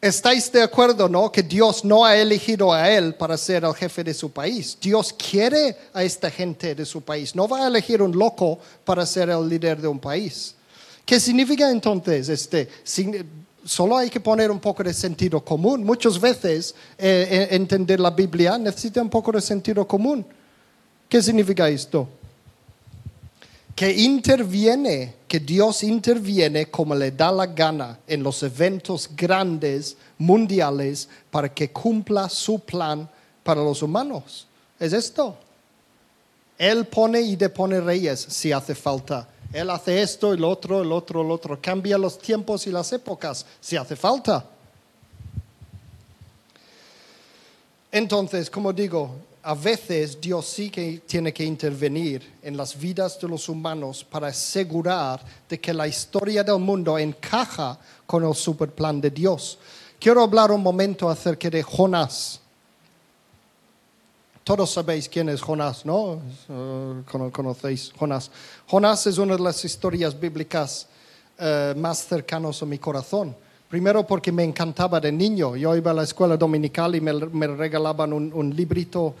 ¿estáis de acuerdo, no? Que Dios no ha elegido a él para ser el jefe de su país. Dios quiere a esta gente de su país. No va a elegir un loco para ser el líder de un país. ¿Qué significa entonces este? Solo hay que poner un poco de sentido común. Muchas veces eh, eh, entender la Biblia necesita un poco de sentido común. ¿Qué significa esto? que interviene, que Dios interviene como le da la gana en los eventos grandes, mundiales, para que cumpla su plan para los humanos. Es esto. Él pone y depone reyes si hace falta. Él hace esto, el otro, el otro, el otro. Cambia los tiempos y las épocas si hace falta. Entonces, como digo, a veces Dios sí que tiene que intervenir en las vidas de los humanos para asegurar de que la historia del mundo encaja con el superplan de Dios. Quiero hablar un momento acerca de Jonás. Todos sabéis quién es Jonás, ¿no? Uh, conocéis Jonás. Jonás es una de las historias bíblicas uh, más cercanas a mi corazón Primero porque me encantaba de niño. Yo iba a la escuela dominical y me, regalaban un, librito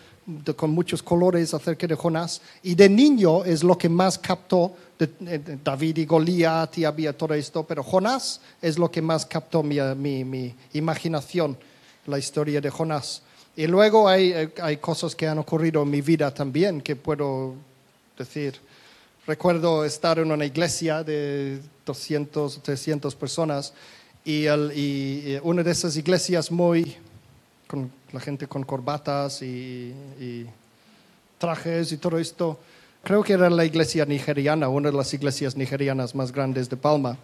con muchos colores acerca de Jonás. Y de niño es lo que más captó de, David y Goliat y había todo esto. Pero Jonás es lo que más captó mi, mi, imaginación, la historia de Jonás. Y luego hay, hay cosas que han ocurrido en mi vida también que puedo decir. Recuerdo estar en una iglesia de 200, 300 personas y, eh, una de esas iglesias muy, con la gente con corbatas y, trajes y todo esto, creo que era la iglesia nigeriana, una de las iglesias nigerianas más grandes de Palma.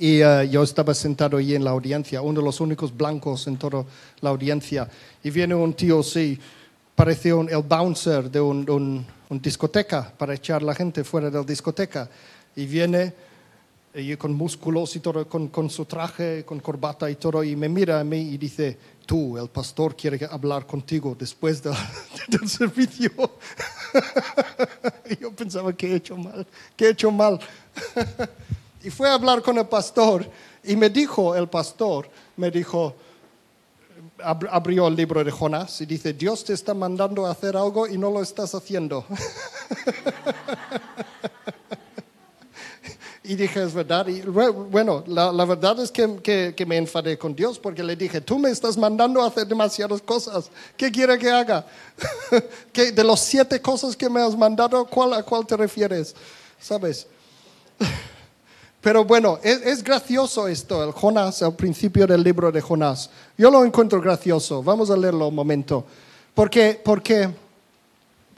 Y eh, yo estaba sentado allí en la audiencia, uno de los únicos blancos en toda la audiencia. Y viene un tío, sí, parece un, el bouncer de un, un discoteca para echar la gente fuera de la discoteca. Y viene y con músculos y todo, con, con, su traje, con corbata y todo, y me mira a mí y dice, tú, el pastor quiere hablar contigo después del servicio. yo pensaba que he hecho mal, que he hecho mal. y fue a hablar con el pastor y me dijo el pastor, me dijo, abrió el libro de Jonás y dice, Dios te está mandando a hacer algo y no lo estás haciendo. Y dije, es verdad. Y bueno, la, verdad es que, que, me enfadé con Dios porque le dije, tú me estás mandando a hacer demasiadas cosas. ¿Qué quiere que haga? ¿Que de las siete cosas que me has mandado, ¿cuál, ¿a cuál te refieres? ¿Sabes? Pero bueno, es, gracioso esto, el Jonás, el principio del libro de Jonás. Yo lo encuentro gracioso. Vamos a leerlo un momento. Porque, porque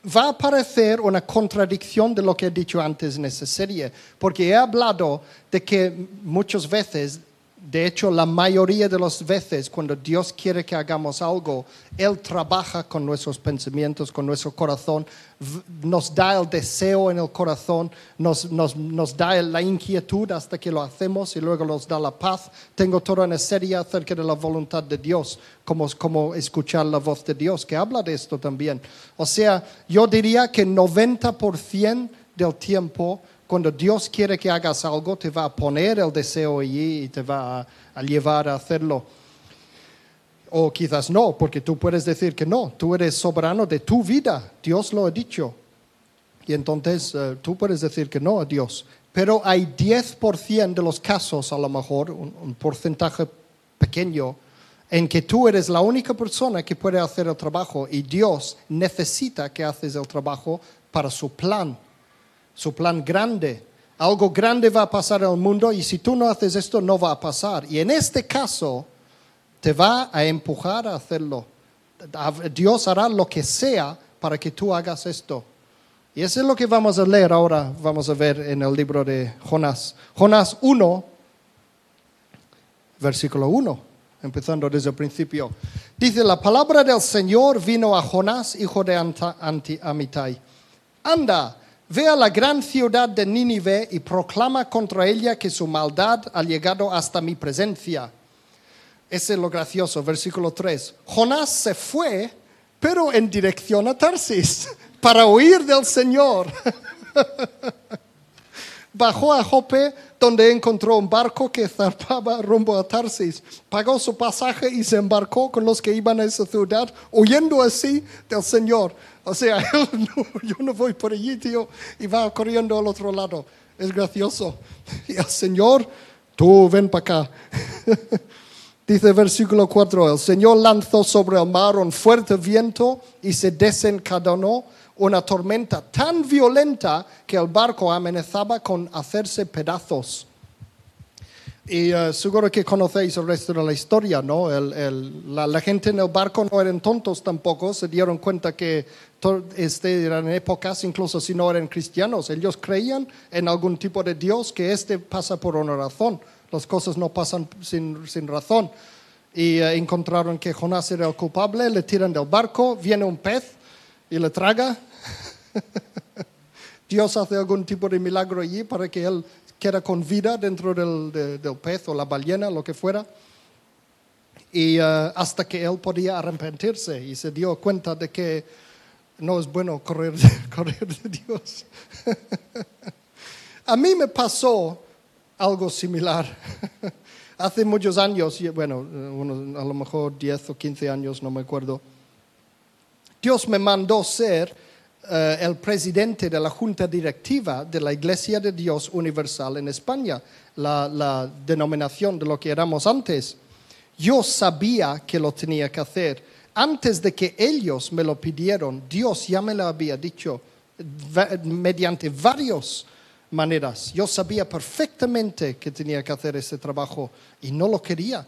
va a aparecer una contradicción de lo que he dicho antes en esa serie, porque he hablado de que muchas veces de hecho, la mayoría de las veces cuando Dios quiere que hagamos algo, Él trabaja con nuestros pensamientos, con nuestro corazón, nos da el deseo en el corazón, nos, da la inquietud hasta que lo hacemos y luego nos da la paz. Tengo toda una serie acerca de la voluntad de Dios, como, como escuchar la voz de Dios, que habla de esto también. O sea, yo diría que 90% del tiempo cuando Dios quiere que hagas algo, te va a poner el deseo allí y te va a, llevar a hacerlo. O quizás no, porque tú puedes decir que no, tú eres soberano de tu vida, Dios lo ha dicho. Y entonces eh, tú puedes decir que no a Dios. Pero hay 10% de los casos, a lo mejor, un, porcentaje pequeño, en que tú eres la única persona que puede hacer el trabajo y Dios necesita que haces el trabajo para su plan su plan grande. Algo grande va a pasar en el mundo y si tú no haces esto no va a pasar. Y en este caso te va a empujar a hacerlo. Dios hará lo que sea para que tú hagas esto. Y eso es lo que vamos a leer ahora, vamos a ver en el libro de Jonás. Jonás 1, versículo 1, empezando desde el principio. Dice, la palabra del Señor vino a Jonás, hijo de Amitai. Anda Ve a la gran ciudad de Nínive y proclama contra ella que su maldad ha llegado hasta mi presencia. Ese es lo gracioso, versículo 3. Jonás se fue, pero en dirección a Tarsis, para huir del Señor. Bajó a Jope, donde encontró un barco que zarpaba rumbo a Tarsis. Pagó su pasaje y se embarcó con los que iban a esa ciudad, huyendo así del Señor. O sea, yo no voy por allí, tío, y va corriendo al otro lado. Es gracioso. Y el Señor, tú ven para acá. Dice versículo 4, el Señor lanzó sobre el mar un fuerte viento y se desencadenó una tormenta tan violenta que el barco amenazaba con hacerse pedazos. Y eh, seguro que conocéis el resto de la historia, ¿no? La, gente en el barco no eran tontos tampoco, se dieron cuenta que este, eran épocas, incluso si no eran cristianos, ellos creían en algún tipo de Dios que este pasa por una razón, las cosas no pasan sin, sin razón. Y eh, encontraron que Jonás era el culpable, le tiran del barco, viene un pez y le traga. Dios hace algún tipo de milagro allí para que él quede con vida dentro del, de- del pez o la ballena, lo que fuera. Y eh, hasta que él podía arrepentirse y se dio cuenta de que no es bueno correr, correr de Dios. A mí me pasó algo similar. Hace muchos años, bueno, a lo mejor 10 o 15 años, no me acuerdo. Dios me mandó ser eh, el presidente de la junta directiva de la Iglesia de Dios Universal en España, la, la denominación de lo que éramos antes. Yo sabía que lo tenía que hacer. Antes de que ellos me lo pidieron, Dios ya me lo había dicho mediante varias maneras. Yo sabía perfectamente que tenía que hacer ese trabajo y no lo quería.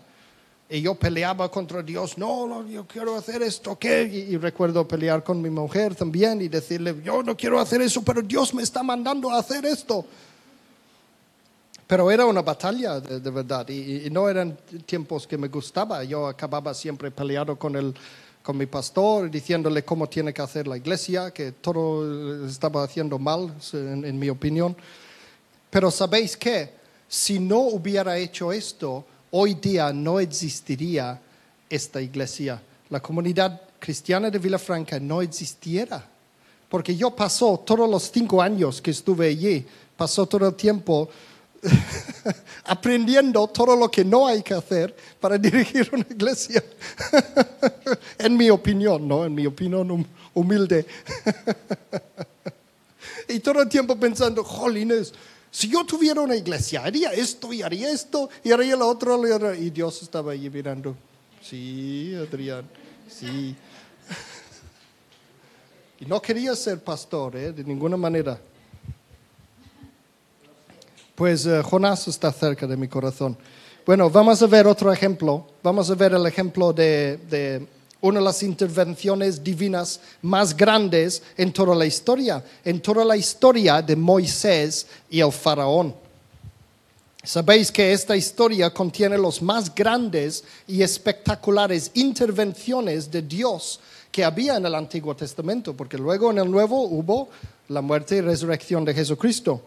Y yo peleaba contra Dios, no, no, yo quiero hacer esto, ¿qué? Y, recuerdo pelear con mi mujer también y decirle, yo no quiero hacer eso, pero Dios me está mandando a hacer esto. Pero era una batalla de, de verdad y, y no eran tiempos que me gustaba. Yo acababa siempre peleado con, el, con mi pastor, diciéndole cómo tiene que hacer la iglesia, que todo estaba haciendo mal, en, en mi opinión. Pero sabéis qué, si no hubiera hecho esto, hoy día no existiría esta iglesia. La comunidad cristiana de Villafranca no existiera. Porque yo pasó todos los cinco años que estuve allí, pasó todo el tiempo aprendiendo todo lo que no hay que hacer para dirigir una iglesia. en mi opinión, ¿no? En mi opinión hum- humilde. y todo el tiempo pensando, jolines, si yo tuviera una iglesia, haría esto y haría esto y haría lo otro. y haría-". Y Dios estaba allí mirando. Sí, Adrián, sí. y no quería ser pastor, ¿eh? de ninguna manera. Pues eh, Jonás está cerca de mi corazón. Bueno, vamos a ver otro ejemplo. Vamos a ver el ejemplo de una de las intervenciones divinas más grandes en toda la historia, en toda la historia de Moisés y el faraón. Sabéis que esta historia contiene los más grandes y espectaculares intervenciones de Dios que había en el Antiguo Testamento, porque luego en el Nuevo hubo la muerte y resurrección de Jesucristo.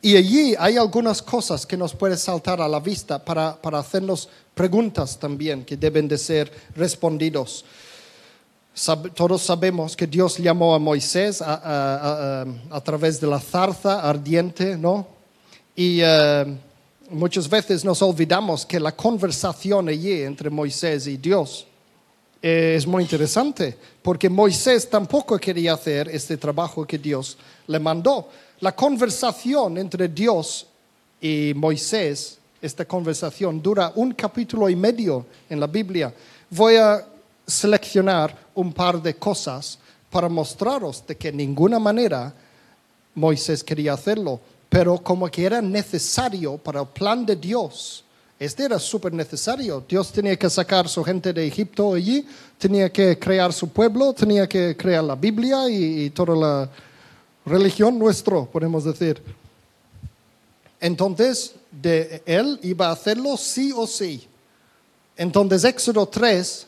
Y allí hay algunas cosas que nos pueden saltar a la vista para, para hacernos preguntas también que deben de ser respondidos. Todos sabemos que Dios llamó a Moisés a través de la zarza ardiente, ¿no? Y eh, muchas veces nos olvidamos que la conversación allí entre Moisés y Dios eh, es muy interesante, porque Moisés tampoco quería hacer este trabajo que Dios le mandó. La conversación entre Dios y Moisés, esta conversación dura un capítulo y medio en la Biblia. Voy a seleccionar un par de cosas para mostraros de que de ninguna manera Moisés quería hacerlo, pero como que era necesario para el plan de Dios. Este era súper necesario. Dios tenía que sacar su gente de Egipto allí, tenía que crear su pueblo, tenía que crear la Biblia y, y toda la religión nuestra, podemos decir. Entonces, de él iba a hacerlo sí o sí. Entonces, Éxodo 3,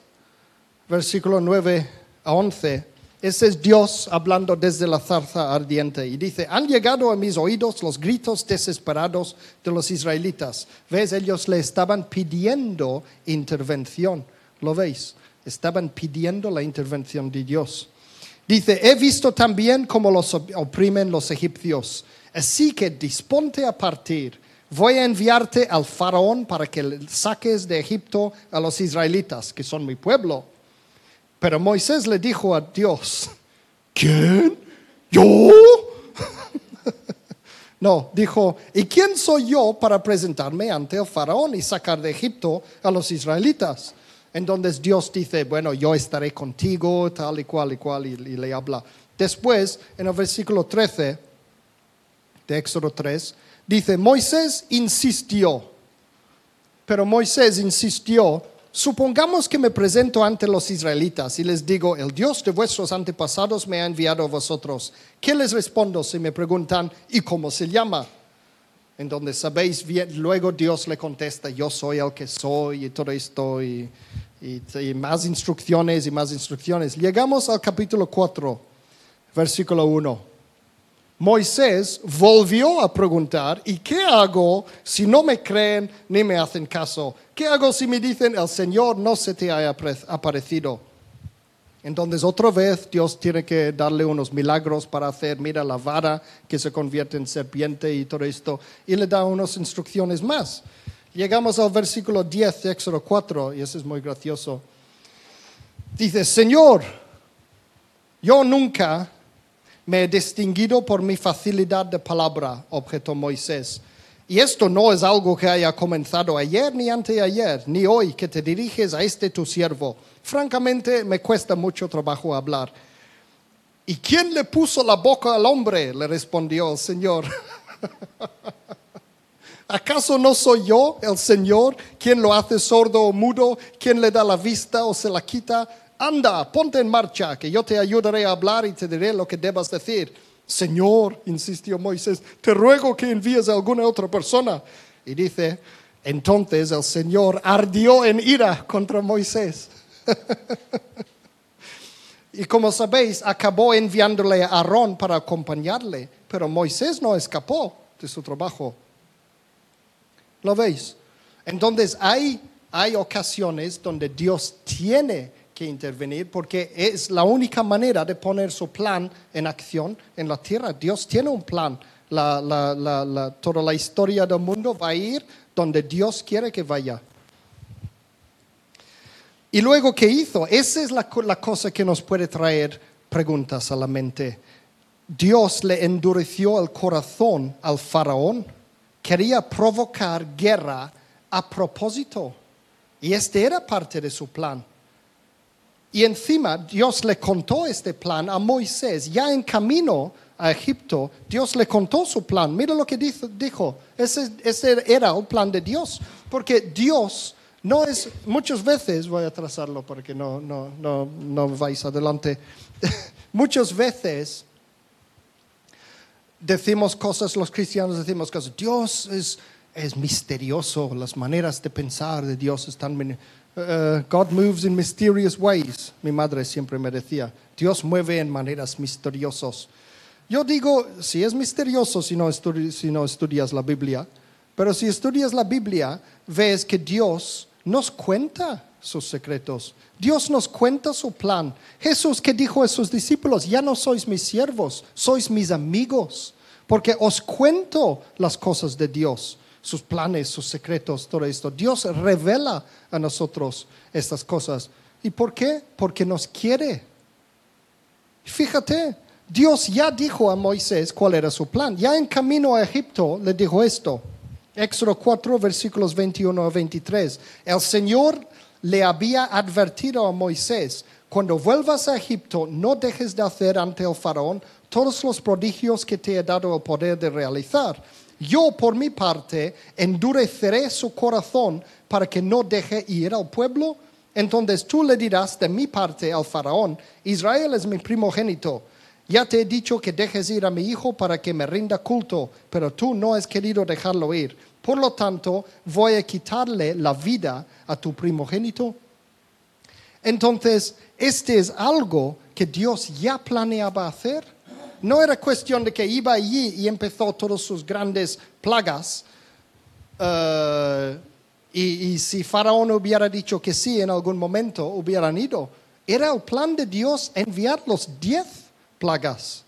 versículo 9 a 11, ese es Dios hablando desde la zarza ardiente y dice, han llegado a mis oídos los gritos desesperados de los israelitas. ¿Ves? Ellos le estaban pidiendo intervención. ¿Lo veis? Estaban pidiendo la intervención de Dios. Dice, he visto también cómo los oprimen los egipcios. Así que disponte a partir. Voy a enviarte al faraón para que saques de Egipto a los israelitas, que son mi pueblo. Pero Moisés le dijo a Dios, ¿quién? ¿Yo? No, dijo, ¿y quién soy yo para presentarme ante el faraón y sacar de Egipto a los israelitas? Entonces Dios dice, bueno, yo estaré contigo, tal y cual y cual, y, le habla. Después, en el versículo 13 de Éxodo 3, dice, Moisés insistió, pero Moisés insistió, supongamos que me presento ante los israelitas y les digo, el Dios de vuestros antepasados me ha enviado a vosotros. ¿Qué les respondo si me preguntan, ¿y cómo se llama? En donde sabéis bien, luego Dios le contesta, yo soy el que soy y todo esto y, más instrucciones y más instrucciones. Llegamos al capítulo 4, versículo 1. Moisés volvió a preguntar, ¿y qué hago si no me creen ni me hacen caso? ¿Qué hago si me dicen, el Señor no se te apre- aparecido? Entonces otra vez Dios tiene que darle unos milagros para hacer, mira la vara que se convierte en serpiente y todo esto, y le da unas instrucciones más. Llegamos al versículo 10 de Éxodo 4, y eso es muy gracioso. Dice, Señor, yo nunca me he distinguido por mi facilidad de palabra, objetó Moisés. Y esto no es algo que haya comenzado ayer ni anteayer, ni hoy que te diriges a este tu siervo. Francamente, me cuesta mucho trabajo hablar. ¿Y quién le puso la boca al hombre? le respondió el Señor. ¿Acaso no soy yo, el Señor, quien lo hace sordo o mudo, quien le da la vista o se la quita? Anda, ponte en marcha, que yo te ayudaré a hablar y te diré lo que debas decir. Señor, insistió Moisés, te ruego que envíes a alguna otra persona. Y dice, entonces el Señor ardió en ira contra Moisés. Y como sabéis, acabó enviándole a Aarón para acompañarle, pero Moisés no escapó de su trabajo. ¿Lo veis? Entonces hay, hay ocasiones donde Dios tiene que intervenir porque es la única manera de poner su plan en acción en la tierra. Dios tiene un plan. La- toda la historia del mundo va a ir donde Dios quiere que vaya. Y luego, ¿qué hizo? Esa es la, co- la cosa que nos puede traer preguntas a la mente. Dios le endureció el corazón al faraón. Quería provocar guerra a propósito. Y este era parte de su plan. Y encima Dios le contó este plan a Moisés. Ya en camino a Egipto, Dios le contó su plan. Mira lo que dijo. dijo. Ese, ese era el plan de Dios. Porque Dios no es, muchas veces, voy a trazarlo para que no, no, no, no vais adelante. muchas veces decimos cosas, los cristianos decimos cosas, Dios es, es misterioso, las maneras de pensar de Dios están... Uh, God moves in mysterious ways, mi madre siempre me decía, Dios mueve en maneras misteriosas. Yo digo, si es misterioso si no, si no estudias la Biblia, pero si estudias la Biblia, ves que Dios nos cuenta sus secretos. Dios nos cuenta su plan. Jesús que dijo a sus discípulos, ya no sois mis siervos, sois mis amigos, porque os cuento las cosas de Dios, sus planes, sus secretos, todo esto. Dios revela a nosotros estas cosas. ¿Y por qué? Porque nos quiere. Fíjate, Dios ya dijo a Moisés cuál era su plan. Ya en camino a Egipto le dijo esto. Éxodo 4, versículos 21 a 23. El Señor le había advertido a Moisés, cuando vuelvas a Egipto, no dejes de hacer ante el faraón todos los prodigios que te he dado el poder de realizar. Yo, por mi parte, endureceré su corazón para que no deje ir al pueblo. Entonces tú le dirás de mi parte al faraón, Israel es mi primogénito. Ya te he dicho que dejes ir a mi hijo para que me rinda culto, pero tú no has querido dejarlo ir. Por lo tanto, voy a quitarle la vida a tu primogénito. Entonces, este es algo que Dios ya planeaba hacer. No era cuestión de que iba allí y empezó todas sus grandes plagas. Eh, y, y si Faraón hubiera dicho que sí en algún momento, hubieran ido. Era el plan de Dios enviar los diez plagas.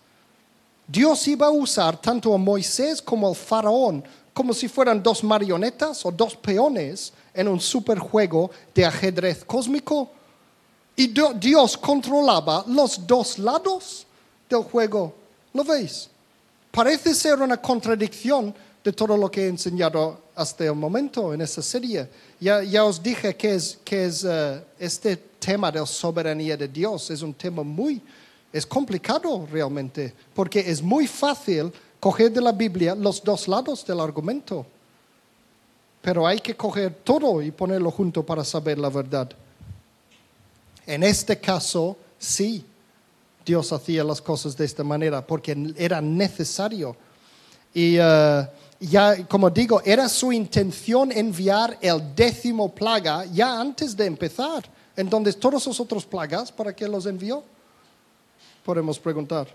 Dios iba a usar tanto a Moisés como al faraón como si fueran dos marionetas o dos peones en un superjuego de ajedrez cósmico. Y Dios controlaba los dos lados del juego. ¿Lo veis? Parece ser una contradicción de todo lo que he enseñado hasta el momento en esta serie. Ya, ya os dije que es, que es eh, este tema de la soberanía de Dios es un tema muy, es complicado realmente, porque es muy fácil coger de la Biblia los dos lados del argumento, pero hay que coger todo y ponerlo junto para saber la verdad. En este caso, sí, Dios hacía las cosas de esta manera porque era necesario. Y eh, ya, como digo, era su intención enviar el décimo plaga ya antes de empezar. Entonces, todos los otros plagas, ¿para qué los envió? Podemos preguntar.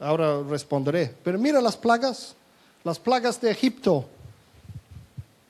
Ahora responderé. Pero mira las plagas, las plagas de Egipto.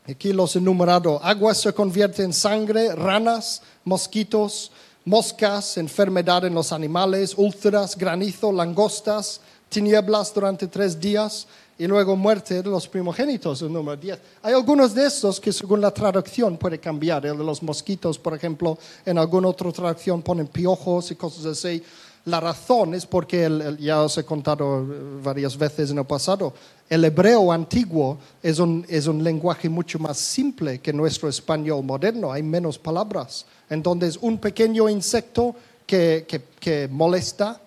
Aquí los enumerado. Agua se convierte en sangre, ranas, mosquitos, moscas, enfermedad en los animales, úlceras, granizo, langostas, tinieblas durante tres días y luego muerte de los primogénitos, el número 10. Hay algunos de estos que según la traducción puede cambiar. El de los mosquitos, por ejemplo, en alguna otra traducción ponen piojos y cosas así. La razón es porque, ya os he contado varias veces en el pasado, el hebreo antiguo es un, es un lenguaje mucho más simple que nuestro español moderno, hay menos palabras. Entonces, un pequeño insecto que, que, que molesta,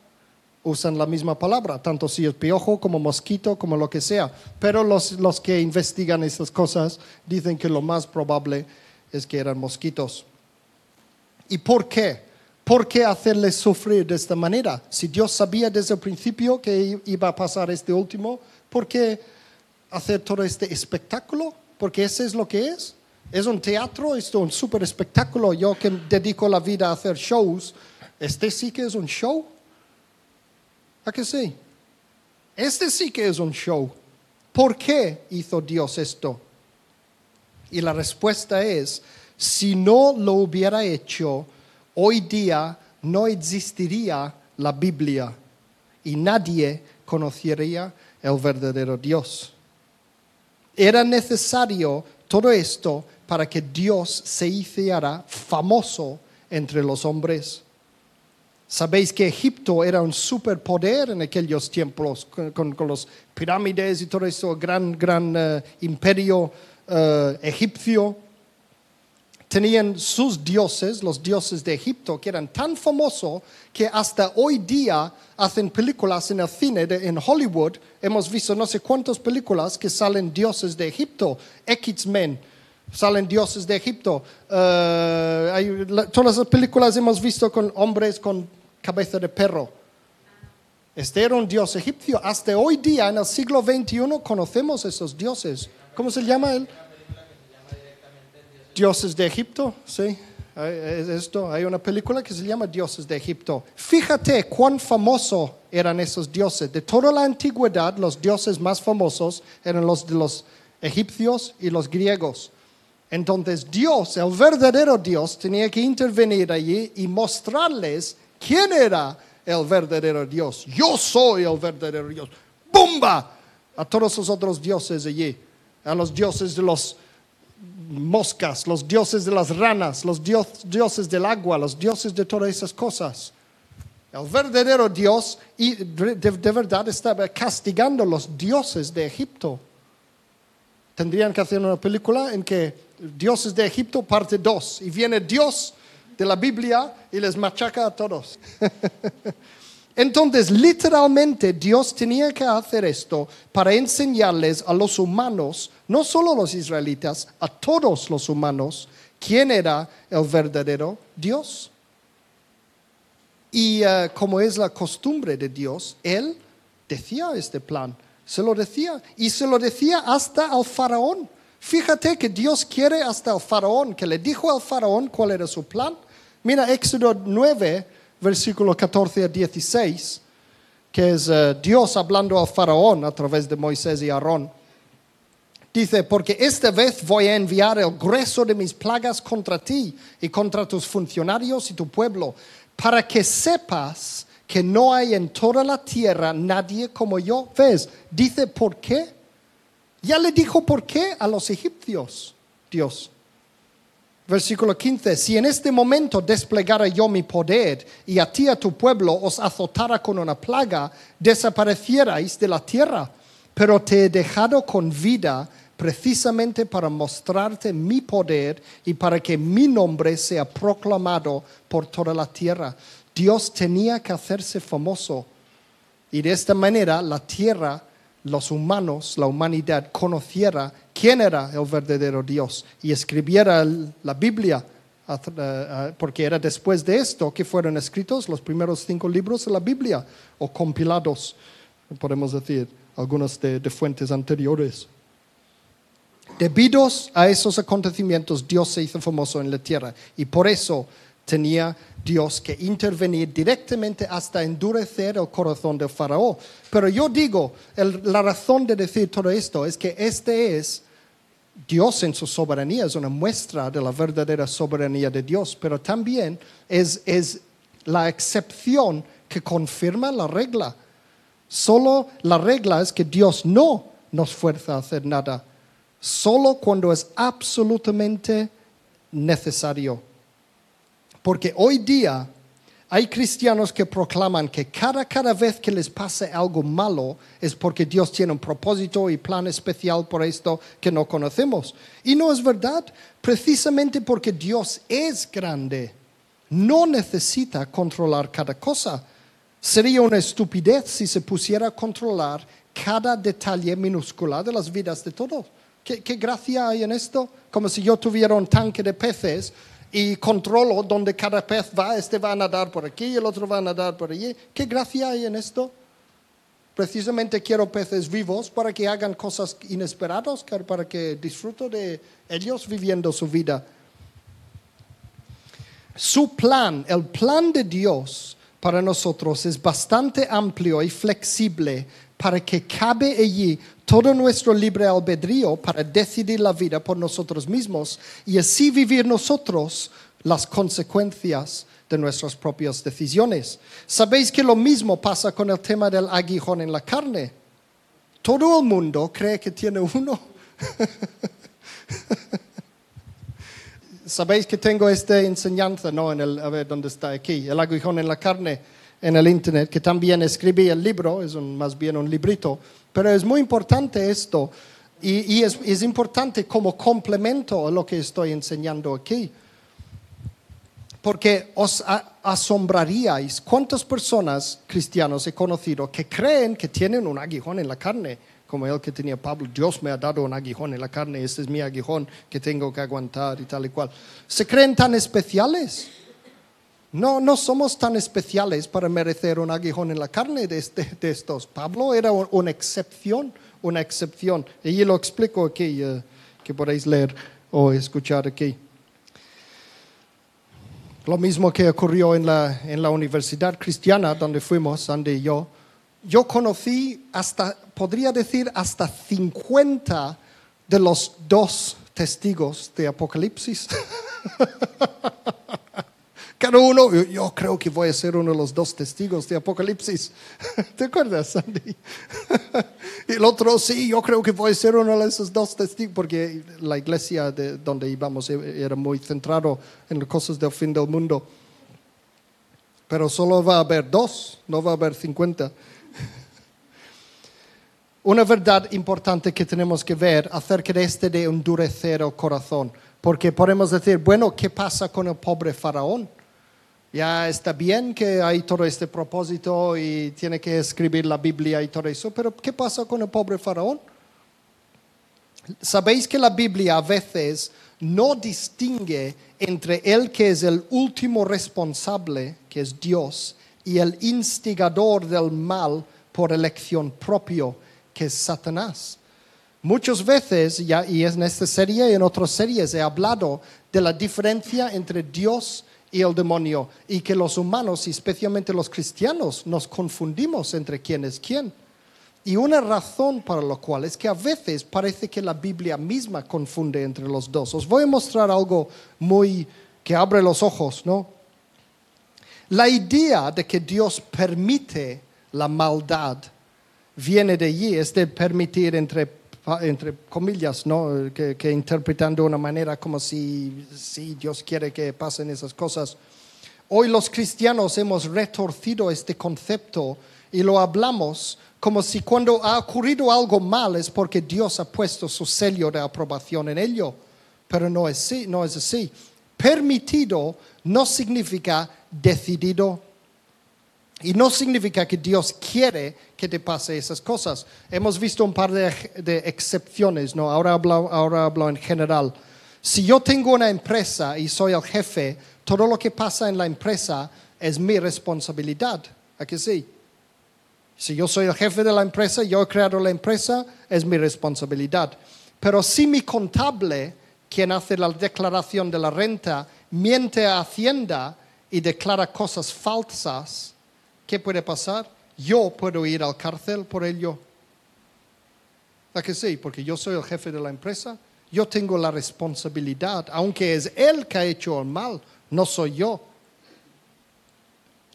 usan la misma palabra, tanto si es piojo como mosquito, como lo que sea. Pero los, los que investigan esas cosas dicen que lo más probable es que eran mosquitos. ¿Y por qué? ¿Por qué hacerles sufrir de esta manera? Si Dios sabía desde el principio que iba a pasar este último, ¿por qué hacer todo este espectáculo? Porque ese es lo que es. Es un teatro, es un super espectáculo. Yo que dedico la vida a hacer shows, este sí que es un show. ¿A que sí? Este sí que es un show. ¿Por qué hizo Dios esto? Y la respuesta es, si no lo hubiera hecho, hoy día no existiría la Biblia y nadie conocería el verdadero Dios. Era necesario todo esto para que Dios se hiciera famoso entre los hombres. Sabéis que Egipto era un superpoder en aquellos tiempos, con, los pirámides y todo eso, gran, gran eh, imperio eh, egipcio. Tenían sus dioses, los dioses de Egipto, que eran tan famosos que hasta hoy día hacen películas en el cine, en Hollywood. Hemos visto no sé cuántas películas que salen dioses de Egipto, X-Men salen dioses de Egipto. Eh, todas las películas hemos visto con hombres con cabeza de perro. Este era un dios egipcio. Hasta hoy día, en el siglo XXI, conocemos esos dioses. ¿Cómo se llama él? Dioses de Egipto, sí. Esto, hay una película que se llama Dioses de Egipto. Fíjate cuán famosos eran esos dioses. De toda la antigüedad, los dioses más famosos eran los de los egipcios y los griegos. Entonces Dios, el verdadero Dios, tenía que intervenir allí y mostrarles quién era el verdadero Dios. Yo soy el verdadero Dios. ¡Bumba! A todos los otros dioses allí, a los dioses de los moscas, los dioses de las ranas, los dioses del agua, los dioses de todas esas cosas. El verdadero Dios y de verdad estaba castigando los dioses de Egipto. Tendrían que hacer una película en que Dioses de Egipto, parte 2. Y viene Dios de la Biblia y les machaca a todos. Entonces, literalmente, Dios tenía que hacer esto para enseñarles a los humanos, no solo a los israelitas, a todos los humanos, quién era el verdadero Dios. Y eh, como es la costumbre de Dios, Él decía este plan, se lo decía, y se lo decía hasta al faraón. Fíjate que Dios quiere hasta el faraón, que le dijo al faraón cuál era su plan. Mira Éxodo 9, versículo 14 a 16, que es eh, Dios hablando al faraón a través de Moisés y Aarón. Dice, porque esta vez voy a enviar el grueso de mis plagas contra ti y contra tus funcionarios y tu pueblo, para que sepas que no hay en toda la tierra nadie como yo. ¿Ves? Dice, ¿por qué? Ya le dijo por qué a los egipcios, Dios. Versículo 15, si en este momento desplegara yo mi poder y a ti a tu pueblo os azotara con una plaga, desaparecierais de la tierra. pero te he dejado con vida precisamente para mostrarte mi poder y para que mi nombre sea proclamado por toda la tierra. Dios tenía que hacerse famoso y de esta manera la tierra, los humanos, la humanidad conociera quién era el verdadero Dios y escribiera la Biblia, porque era después de esto que fueron escritos los primeros cinco libros de la Biblia o compilados, podemos decir, algunos de, de fuentes anteriores. Debidos a esos acontecimientos, Dios se hizo famoso en la tierra y por eso tenía Dios que intervenir directamente hasta endurecer el corazón del faraón. Pero yo digo, la razón de decir todo esto es que este es Dios en su soberanía, es una muestra de la verdadera soberanía de Dios, pero también es, la excepción que confirma la regla. Solo la regla es que Dios no nos fuerza a hacer nada solo cuando es absolutamente necesario. Porque hoy día hay cristianos que proclaman que cada, cada vez que les pase algo malo es porque Dios tiene un propósito y plan especial por esto que no conocemos. Y no es verdad, precisamente porque Dios es grande, no necesita controlar cada cosa. Sería una estupidez si se pusiera a controlar cada detalle minúscula de las vidas de todos. ¿Qué, gracia hay en esto? Como si yo tuviera un tanque de peces y controlo donde cada pez va, este va a nadar por aquí, el otro va a nadar por allí. ¿Qué gracia hay en esto? Precisamente quiero peces vivos para que hagan cosas inesperadas, para que disfruto de ellos viviendo su vida. Su plan, el plan de Dios para nosotros es bastante amplio y flexible para que cabe allí todo nuestro libre albedrío para decidir la vida por nosotros mismos y así vivir nosotros las consecuencias de nuestras propias decisiones. Sabéis que lo mismo pasa con el tema del aguijón en la carne. Todo el mundo cree que tiene uno. Sabéis que tengo esta enseñanza, ¿no? En el, a ver dónde está aquí, el aguijón en la carne en el internet, que también escribí el libro, es más bien un librito, pero es muy importante esto y, es, es, importante como complemento a lo que estoy enseñando aquí. Porque os asombraríais cuántas personas cristianos he conocido que creen que tienen un aguijón en la carne, como el que tenía Pablo. Dios me ha dado un aguijón en la carne, este es mi aguijón que tengo que aguantar y tal y cual. Se creen tan especiales no, no somos tan especiales para merecer un aguijón en la carne de, este, estos. Pablo era una excepción, una excepción. Y lo explico aquí, eh, que podéis leer o escuchar aquí. Lo mismo que ocurrió en la, en la universidad cristiana donde fuimos, Andy y yo. Yo conocí hasta, podría decir, hasta 50 de los dos testigos de Apocalipsis. Cada uno, yo, creo que voy a ser uno de los dos testigos de Apocalipsis. ¿Te acuerdas, Sandy? y el otro, sí, yo creo que voy a ser uno de esos dos testigos, porque la iglesia de donde íbamos era muy centrado en las cosas del fin del mundo. Pero solo va a haber dos, no va a haber cincuenta. Una verdad importante que tenemos que ver acerca de este de endurecer el corazón, porque podemos decir, bueno, ¿qué pasa con el pobre faraón? Ya está bien que hay todo este propósito y tiene que escribir la Biblia y todo eso, pero ¿qué pasa con el pobre faraón? Sabéis que la Biblia a veces no distingue entre el que es el último responsable, que es Dios, y el instigador del mal por elección propio, que es Satanás. Muchas veces, ya, y en esta serie y en otras series he hablado de la diferencia entre Dios y el demonio y que los humanos, y especialmente los cristianos, nos confundimos entre quién es quién. Y una razón para lo cual es que a veces parece que la Biblia misma confunde entre los dos. Os voy a mostrar algo muy que abre los ojos, ¿no? La idea de que Dios permite la maldad viene de allí, es de permitir entre entre comillas, ¿no? que, que interpretan de una manera como si, si Dios quiere que pasen esas cosas. Hoy los cristianos hemos retorcido este concepto y lo hablamos como si cuando ha ocurrido algo mal es porque Dios ha puesto su sello de aprobación en ello. Pero no es así. No es así. Permitido no significa decidido. Y no significa que Dios quiere que te pase esas cosas. Hemos visto un par de, de excepciones, ¿no? Ahora hablo, ahora hablo en general. Si yo tengo una empresa y soy el jefe, todo lo que pasa en la empresa es mi responsabilidad. ¿A que sí? Si yo soy el jefe de la empresa, yo he creado la empresa, es mi responsabilidad. Pero si mi contable, quien hace la declaración de la renta, miente a Hacienda y declara cosas falsas, ¿qué puede pasar? Yo puedo ir al cárcel por ello. ¿A que sí? Porque yo soy el jefe de la empresa. Yo tengo la responsabilidad, aunque es él que ha hecho el mal, no soy yo.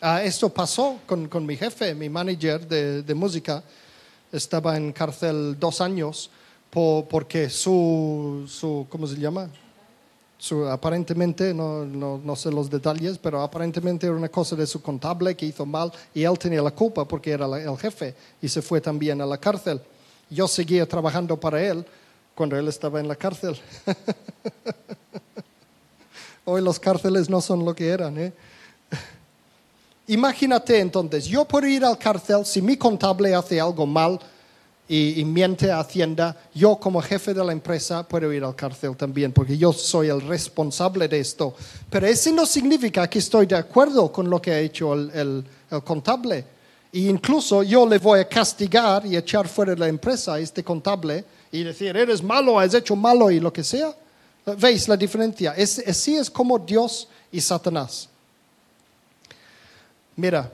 Ah, esto pasó con, con, mi jefe, mi manager de, de, música. Estaba en cárcel dos años por, porque su, su, ¿cómo se llama? Su, aparentemente, no, no, no, sé los detalles, pero aparentemente era una cosa de su contable que hizo mal y él tenía la culpa porque era la, el jefe y se fue también a la cárcel. Yo seguía trabajando para él cuando él estaba en la cárcel. Hoy los cárceles no son lo que eran. ¿eh? Imagínate entonces, yo puedo ir al cárcel si mi contable hace algo mal y, y, miente a Hacienda, yo como jefe de la empresa puedo ir al cárcel también, porque yo soy el responsable de esto. Pero eso no significa que estoy de acuerdo con lo que ha hecho el, el, el contable. E incluso yo le voy a castigar y echar fuera de la empresa a este contable y decir, eres malo, has hecho malo y lo que sea. ¿Veis la diferencia? Es, así es como Dios y Satanás. Mira,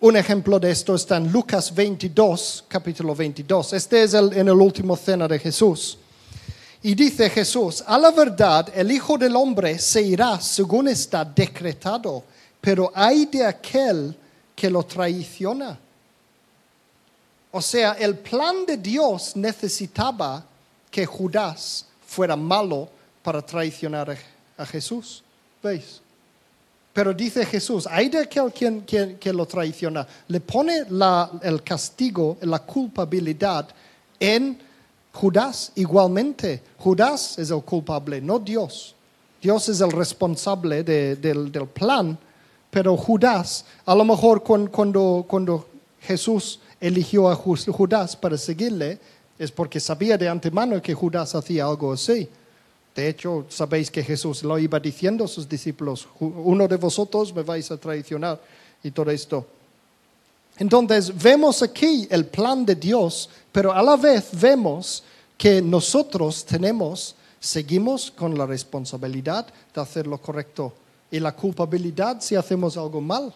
un ejemplo de esto está en Lucas 22, capítulo 22. Este es el, en el último cena de Jesús. Y dice Jesús, a la verdad, el Hijo del Hombre se irá según está decretado, pero hay de aquel que lo traiciona. O sea, el plan de Dios necesitaba que Judas fuera malo para traicionar a, Jesús. ¿Veis? Pero dice Jesús, hay de aquel quien, quien, quien lo traiciona. Le pone la, el castigo, la culpabilidad en Judas igualmente. Judas es el culpable, no Dios. Dios es el responsable de, del, del, plan, pero Judas, a lo mejor cuando, cuando Jesús eligió a Judas para seguirle, es porque sabía de antemano que Judas hacía algo así. De hecho, sabéis que Jesús lo iba diciendo a sus discípulos, uno de vosotros me vais a traicionar y todo esto. Entonces, vemos aquí el plan de Dios, pero a la vez vemos que nosotros tenemos, seguimos con la responsabilidad de hacer lo correcto y la culpabilidad si hacemos algo mal.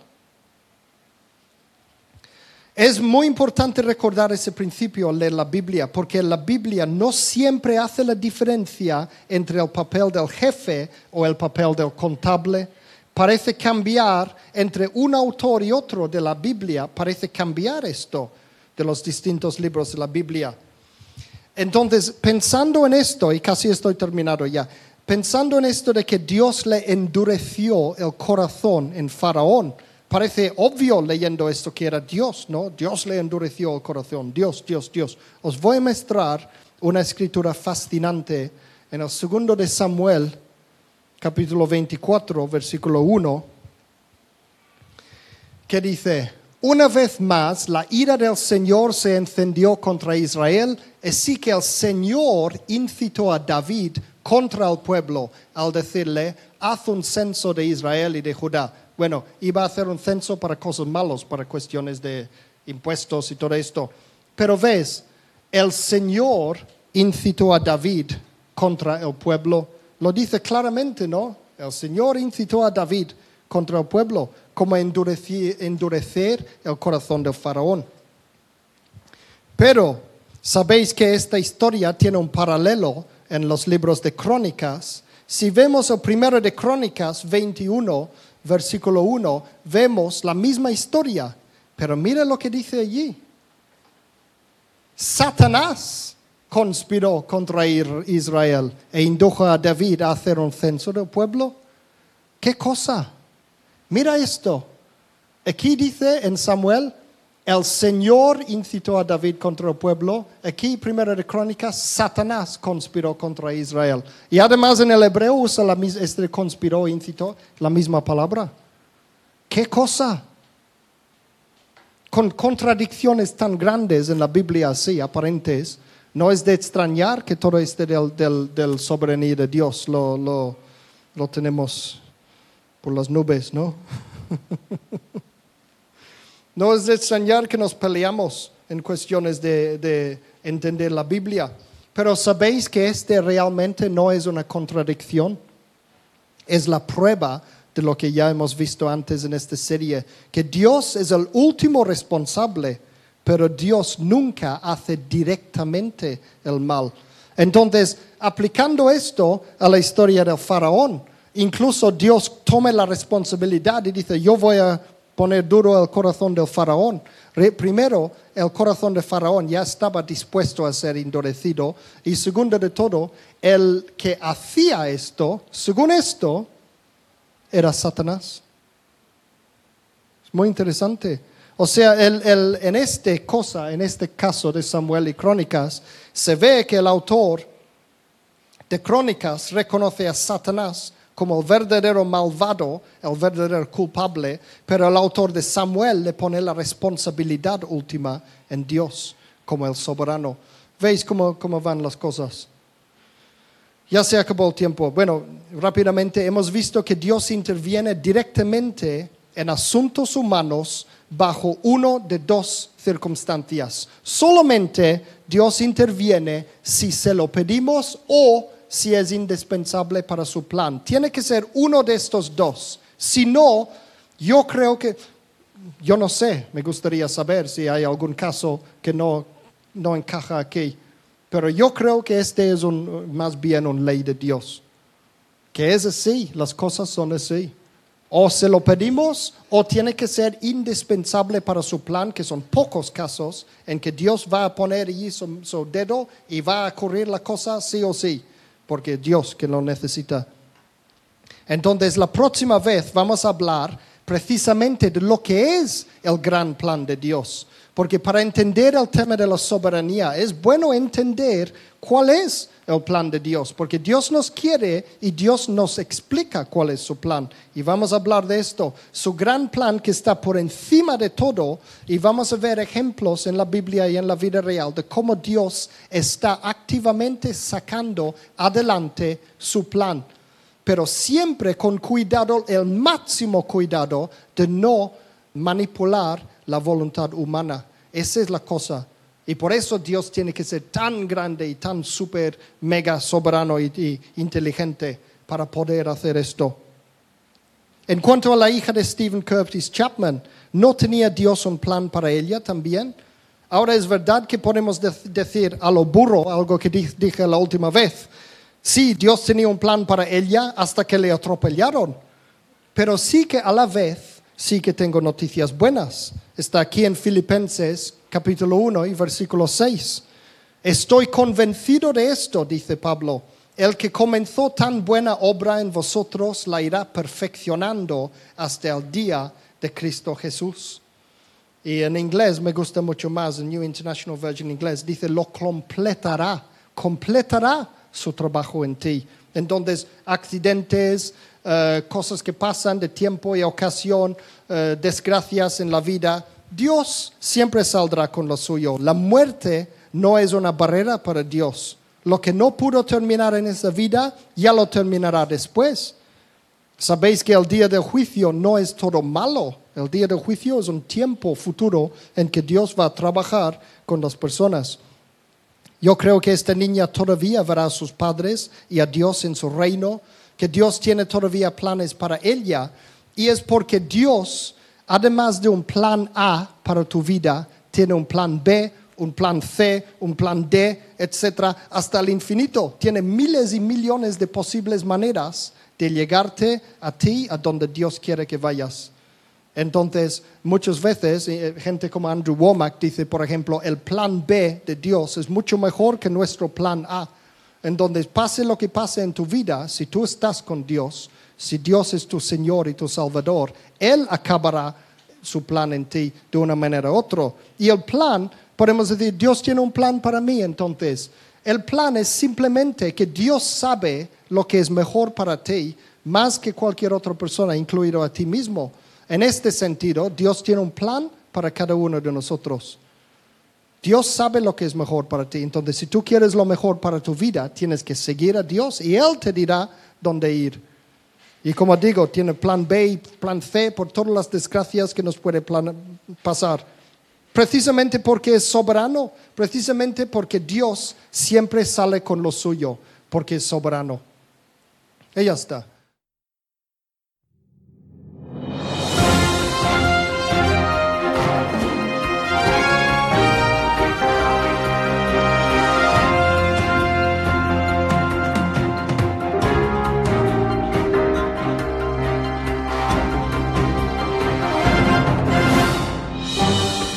Es muy importante recordar ese principio al leer la Biblia, porque la Biblia no siempre hace la diferencia entre el papel del jefe o el papel del contable. Parece cambiar entre un autor y otro de la Biblia, parece cambiar esto de los distintos libros de la Biblia. Entonces, pensando en esto, y casi estoy terminado ya, pensando en esto de que Dios le endureció el corazón en Faraón, Parece obvio leyendo esto que era Dios, ¿no? Dios le endureció el corazón. Dios, Dios, Dios. Os voy a mostrar una escritura fascinante en el segundo de Samuel, capítulo 24, versículo 1, que dice, una vez más la ira del Señor se encendió contra Israel, así que el Señor incitó a David contra el pueblo al decirle, haz un censo de Israel y de Judá bueno, iba a hacer un censo para cosas malas, para cuestiones de impuestos y todo esto. Pero ves, el Señor incitó a David contra el pueblo. Lo dice claramente, ¿no? El Señor incitó a David contra el pueblo, como endurecer, endurecer el corazón del faraón. Pero sabéis que esta historia tiene un paralelo en los libros de crónicas. Si vemos el primero de crónicas 21, versículo 1, vemos la misma historia, pero mira lo que dice allí. Satanás conspiró contra Israel e indujo a David a hacer un censo del pueblo. ¿Qué cosa? Mira esto. Aquí dice en Samuel, El Señor incitó a David contra el pueblo. Aquí, primera de Crónicas, Satanás conspiró contra Israel. Y además en el hebreo usa la misma, este conspiró, incitó, la misma palabra. ¿Qué cosa? Con contradicciones tan grandes en la Biblia así, aparentes, no es de extrañar que todo este del, del, del soberanía de Dios lo, lo, lo tenemos por las nubes, ¿no? No es de extrañar que nos peleamos en cuestiones de, de, entender la Biblia, pero sabéis que este realmente no es una contradicción, es la prueba de lo que ya hemos visto antes en esta serie, que Dios es el último responsable, pero Dios nunca hace directamente el mal. Entonces, aplicando esto a la historia del faraón, incluso Dios toma la responsabilidad y dice, yo voy a poner duro el corazón del faraón. Primero, el corazón de faraón ya estaba dispuesto a ser endurecido. Y segundo de todo, el que hacía esto, según esto, era Satanás. Es muy interesante. O sea, en esta cosa, en este caso de Samuel y Crónicas, se ve que el autor de Crónicas reconoce a Satanás como el verdadero malvado, el verdadero culpable, pero el autor de Samuel le pone la responsabilidad última en Dios como el soberano. ¿Veis cómo, cómo van las cosas? Ya se acabó el tiempo. Bueno, rápidamente hemos visto que Dios interviene directamente en asuntos humanos bajo uno de dos circunstancias. Solamente Dios interviene si se lo pedimos o si es indispensable para su plan. Tiene que ser uno de estos dos. Si no, yo creo que, yo no sé, me gustaría saber si hay algún caso que no, no encaja aquí, pero yo creo que este es un, más bien una ley de Dios, que es así, las cosas son así. O se lo pedimos o tiene que ser indispensable para su plan, que son pocos casos en que Dios va a poner allí su, su dedo y va a ocurrir la cosa sí o sí porque Dios que lo necesita. Entonces, la próxima vez vamos a hablar precisamente de lo que es el gran plan de Dios. Porque para entender el tema de la soberanía es bueno entender cuál es el plan de Dios, porque Dios nos quiere y Dios nos explica cuál es su plan. Y vamos a hablar de esto, su gran plan que está por encima de todo, y vamos a ver ejemplos en la Biblia y en la vida real de cómo Dios está activamente sacando adelante su plan, pero siempre con cuidado, el máximo cuidado de no manipular la voluntad humana. Esa es la cosa y por eso Dios tiene que ser tan grande y tan super, mega soberano y, inteligente para poder hacer esto. En cuanto a la hija de Stephen Curtis Chapman, ¿no tenía Dios un plan para ella también? Ahora es verdad que podemos decir a lo burro algo que dije la última vez. Sí, Dios tenía un plan para ella hasta que le atropellaron. Pero sí que a la vez, sí que tengo noticias buenas. Está aquí en Filipenses capítulo 1 y versículo 6. Estoy convencido de esto, dice Pablo. El que comenzó tan buena obra en vosotros la irá perfeccionando hasta el día de Cristo Jesús. Y en inglés me gusta mucho más, en New International Version inglés, dice, lo completará, completará su trabajo en ti. Entonces, accidentes, eh, cosas que pasan de tiempo y ocasión, eh, desgracias en la vida, Dios siempre saldrá con lo suyo. La muerte no es una barrera para Dios. Lo que no pudo terminar en esa vida, ya lo terminará después. Sabéis que el día del juicio no es todo malo. El día del juicio es un tiempo futuro en que Dios va a trabajar con las personas. Yo creo que esta niña todavía verá a sus padres y a Dios en su reino, que Dios tiene todavía planes para ella. Y es porque Dios además de un plan A para tu vida, tiene un plan B, un plan C, un plan D, etcétera, hasta el infinito. Tiene miles y millones de posibles maneras de llegarte a ti, a donde Dios quiere que vayas. Entonces, muchas veces, eh, gente como Andrew Womack dice, por ejemplo, el plan B de Dios es mucho mejor que nuestro plan A. En donde pase lo que pase en tu vida, si tú estás con Dios, si Dios es tu Señor y tu Salvador, Él acabará su plan en ti de una manera u otra. Y el plan, podemos decir, Dios tiene un plan para mí, entonces. El plan es simplemente que Dios sabe lo que es mejor para ti más que cualquier otra persona, incluido a ti mismo. En este sentido, Dios tiene un plan para cada uno de nosotros. Dios sabe lo que es mejor para ti. Entonces, si tú quieres lo mejor para tu vida, tienes que seguir a Dios y Él te dirá dónde ir. Y como digo, tiene plan B y plan C por todas las desgracias que nos puede pasar. Precisamente porque es soberano, precisamente porque Dios siempre sale con lo suyo, porque es soberano. Ya está.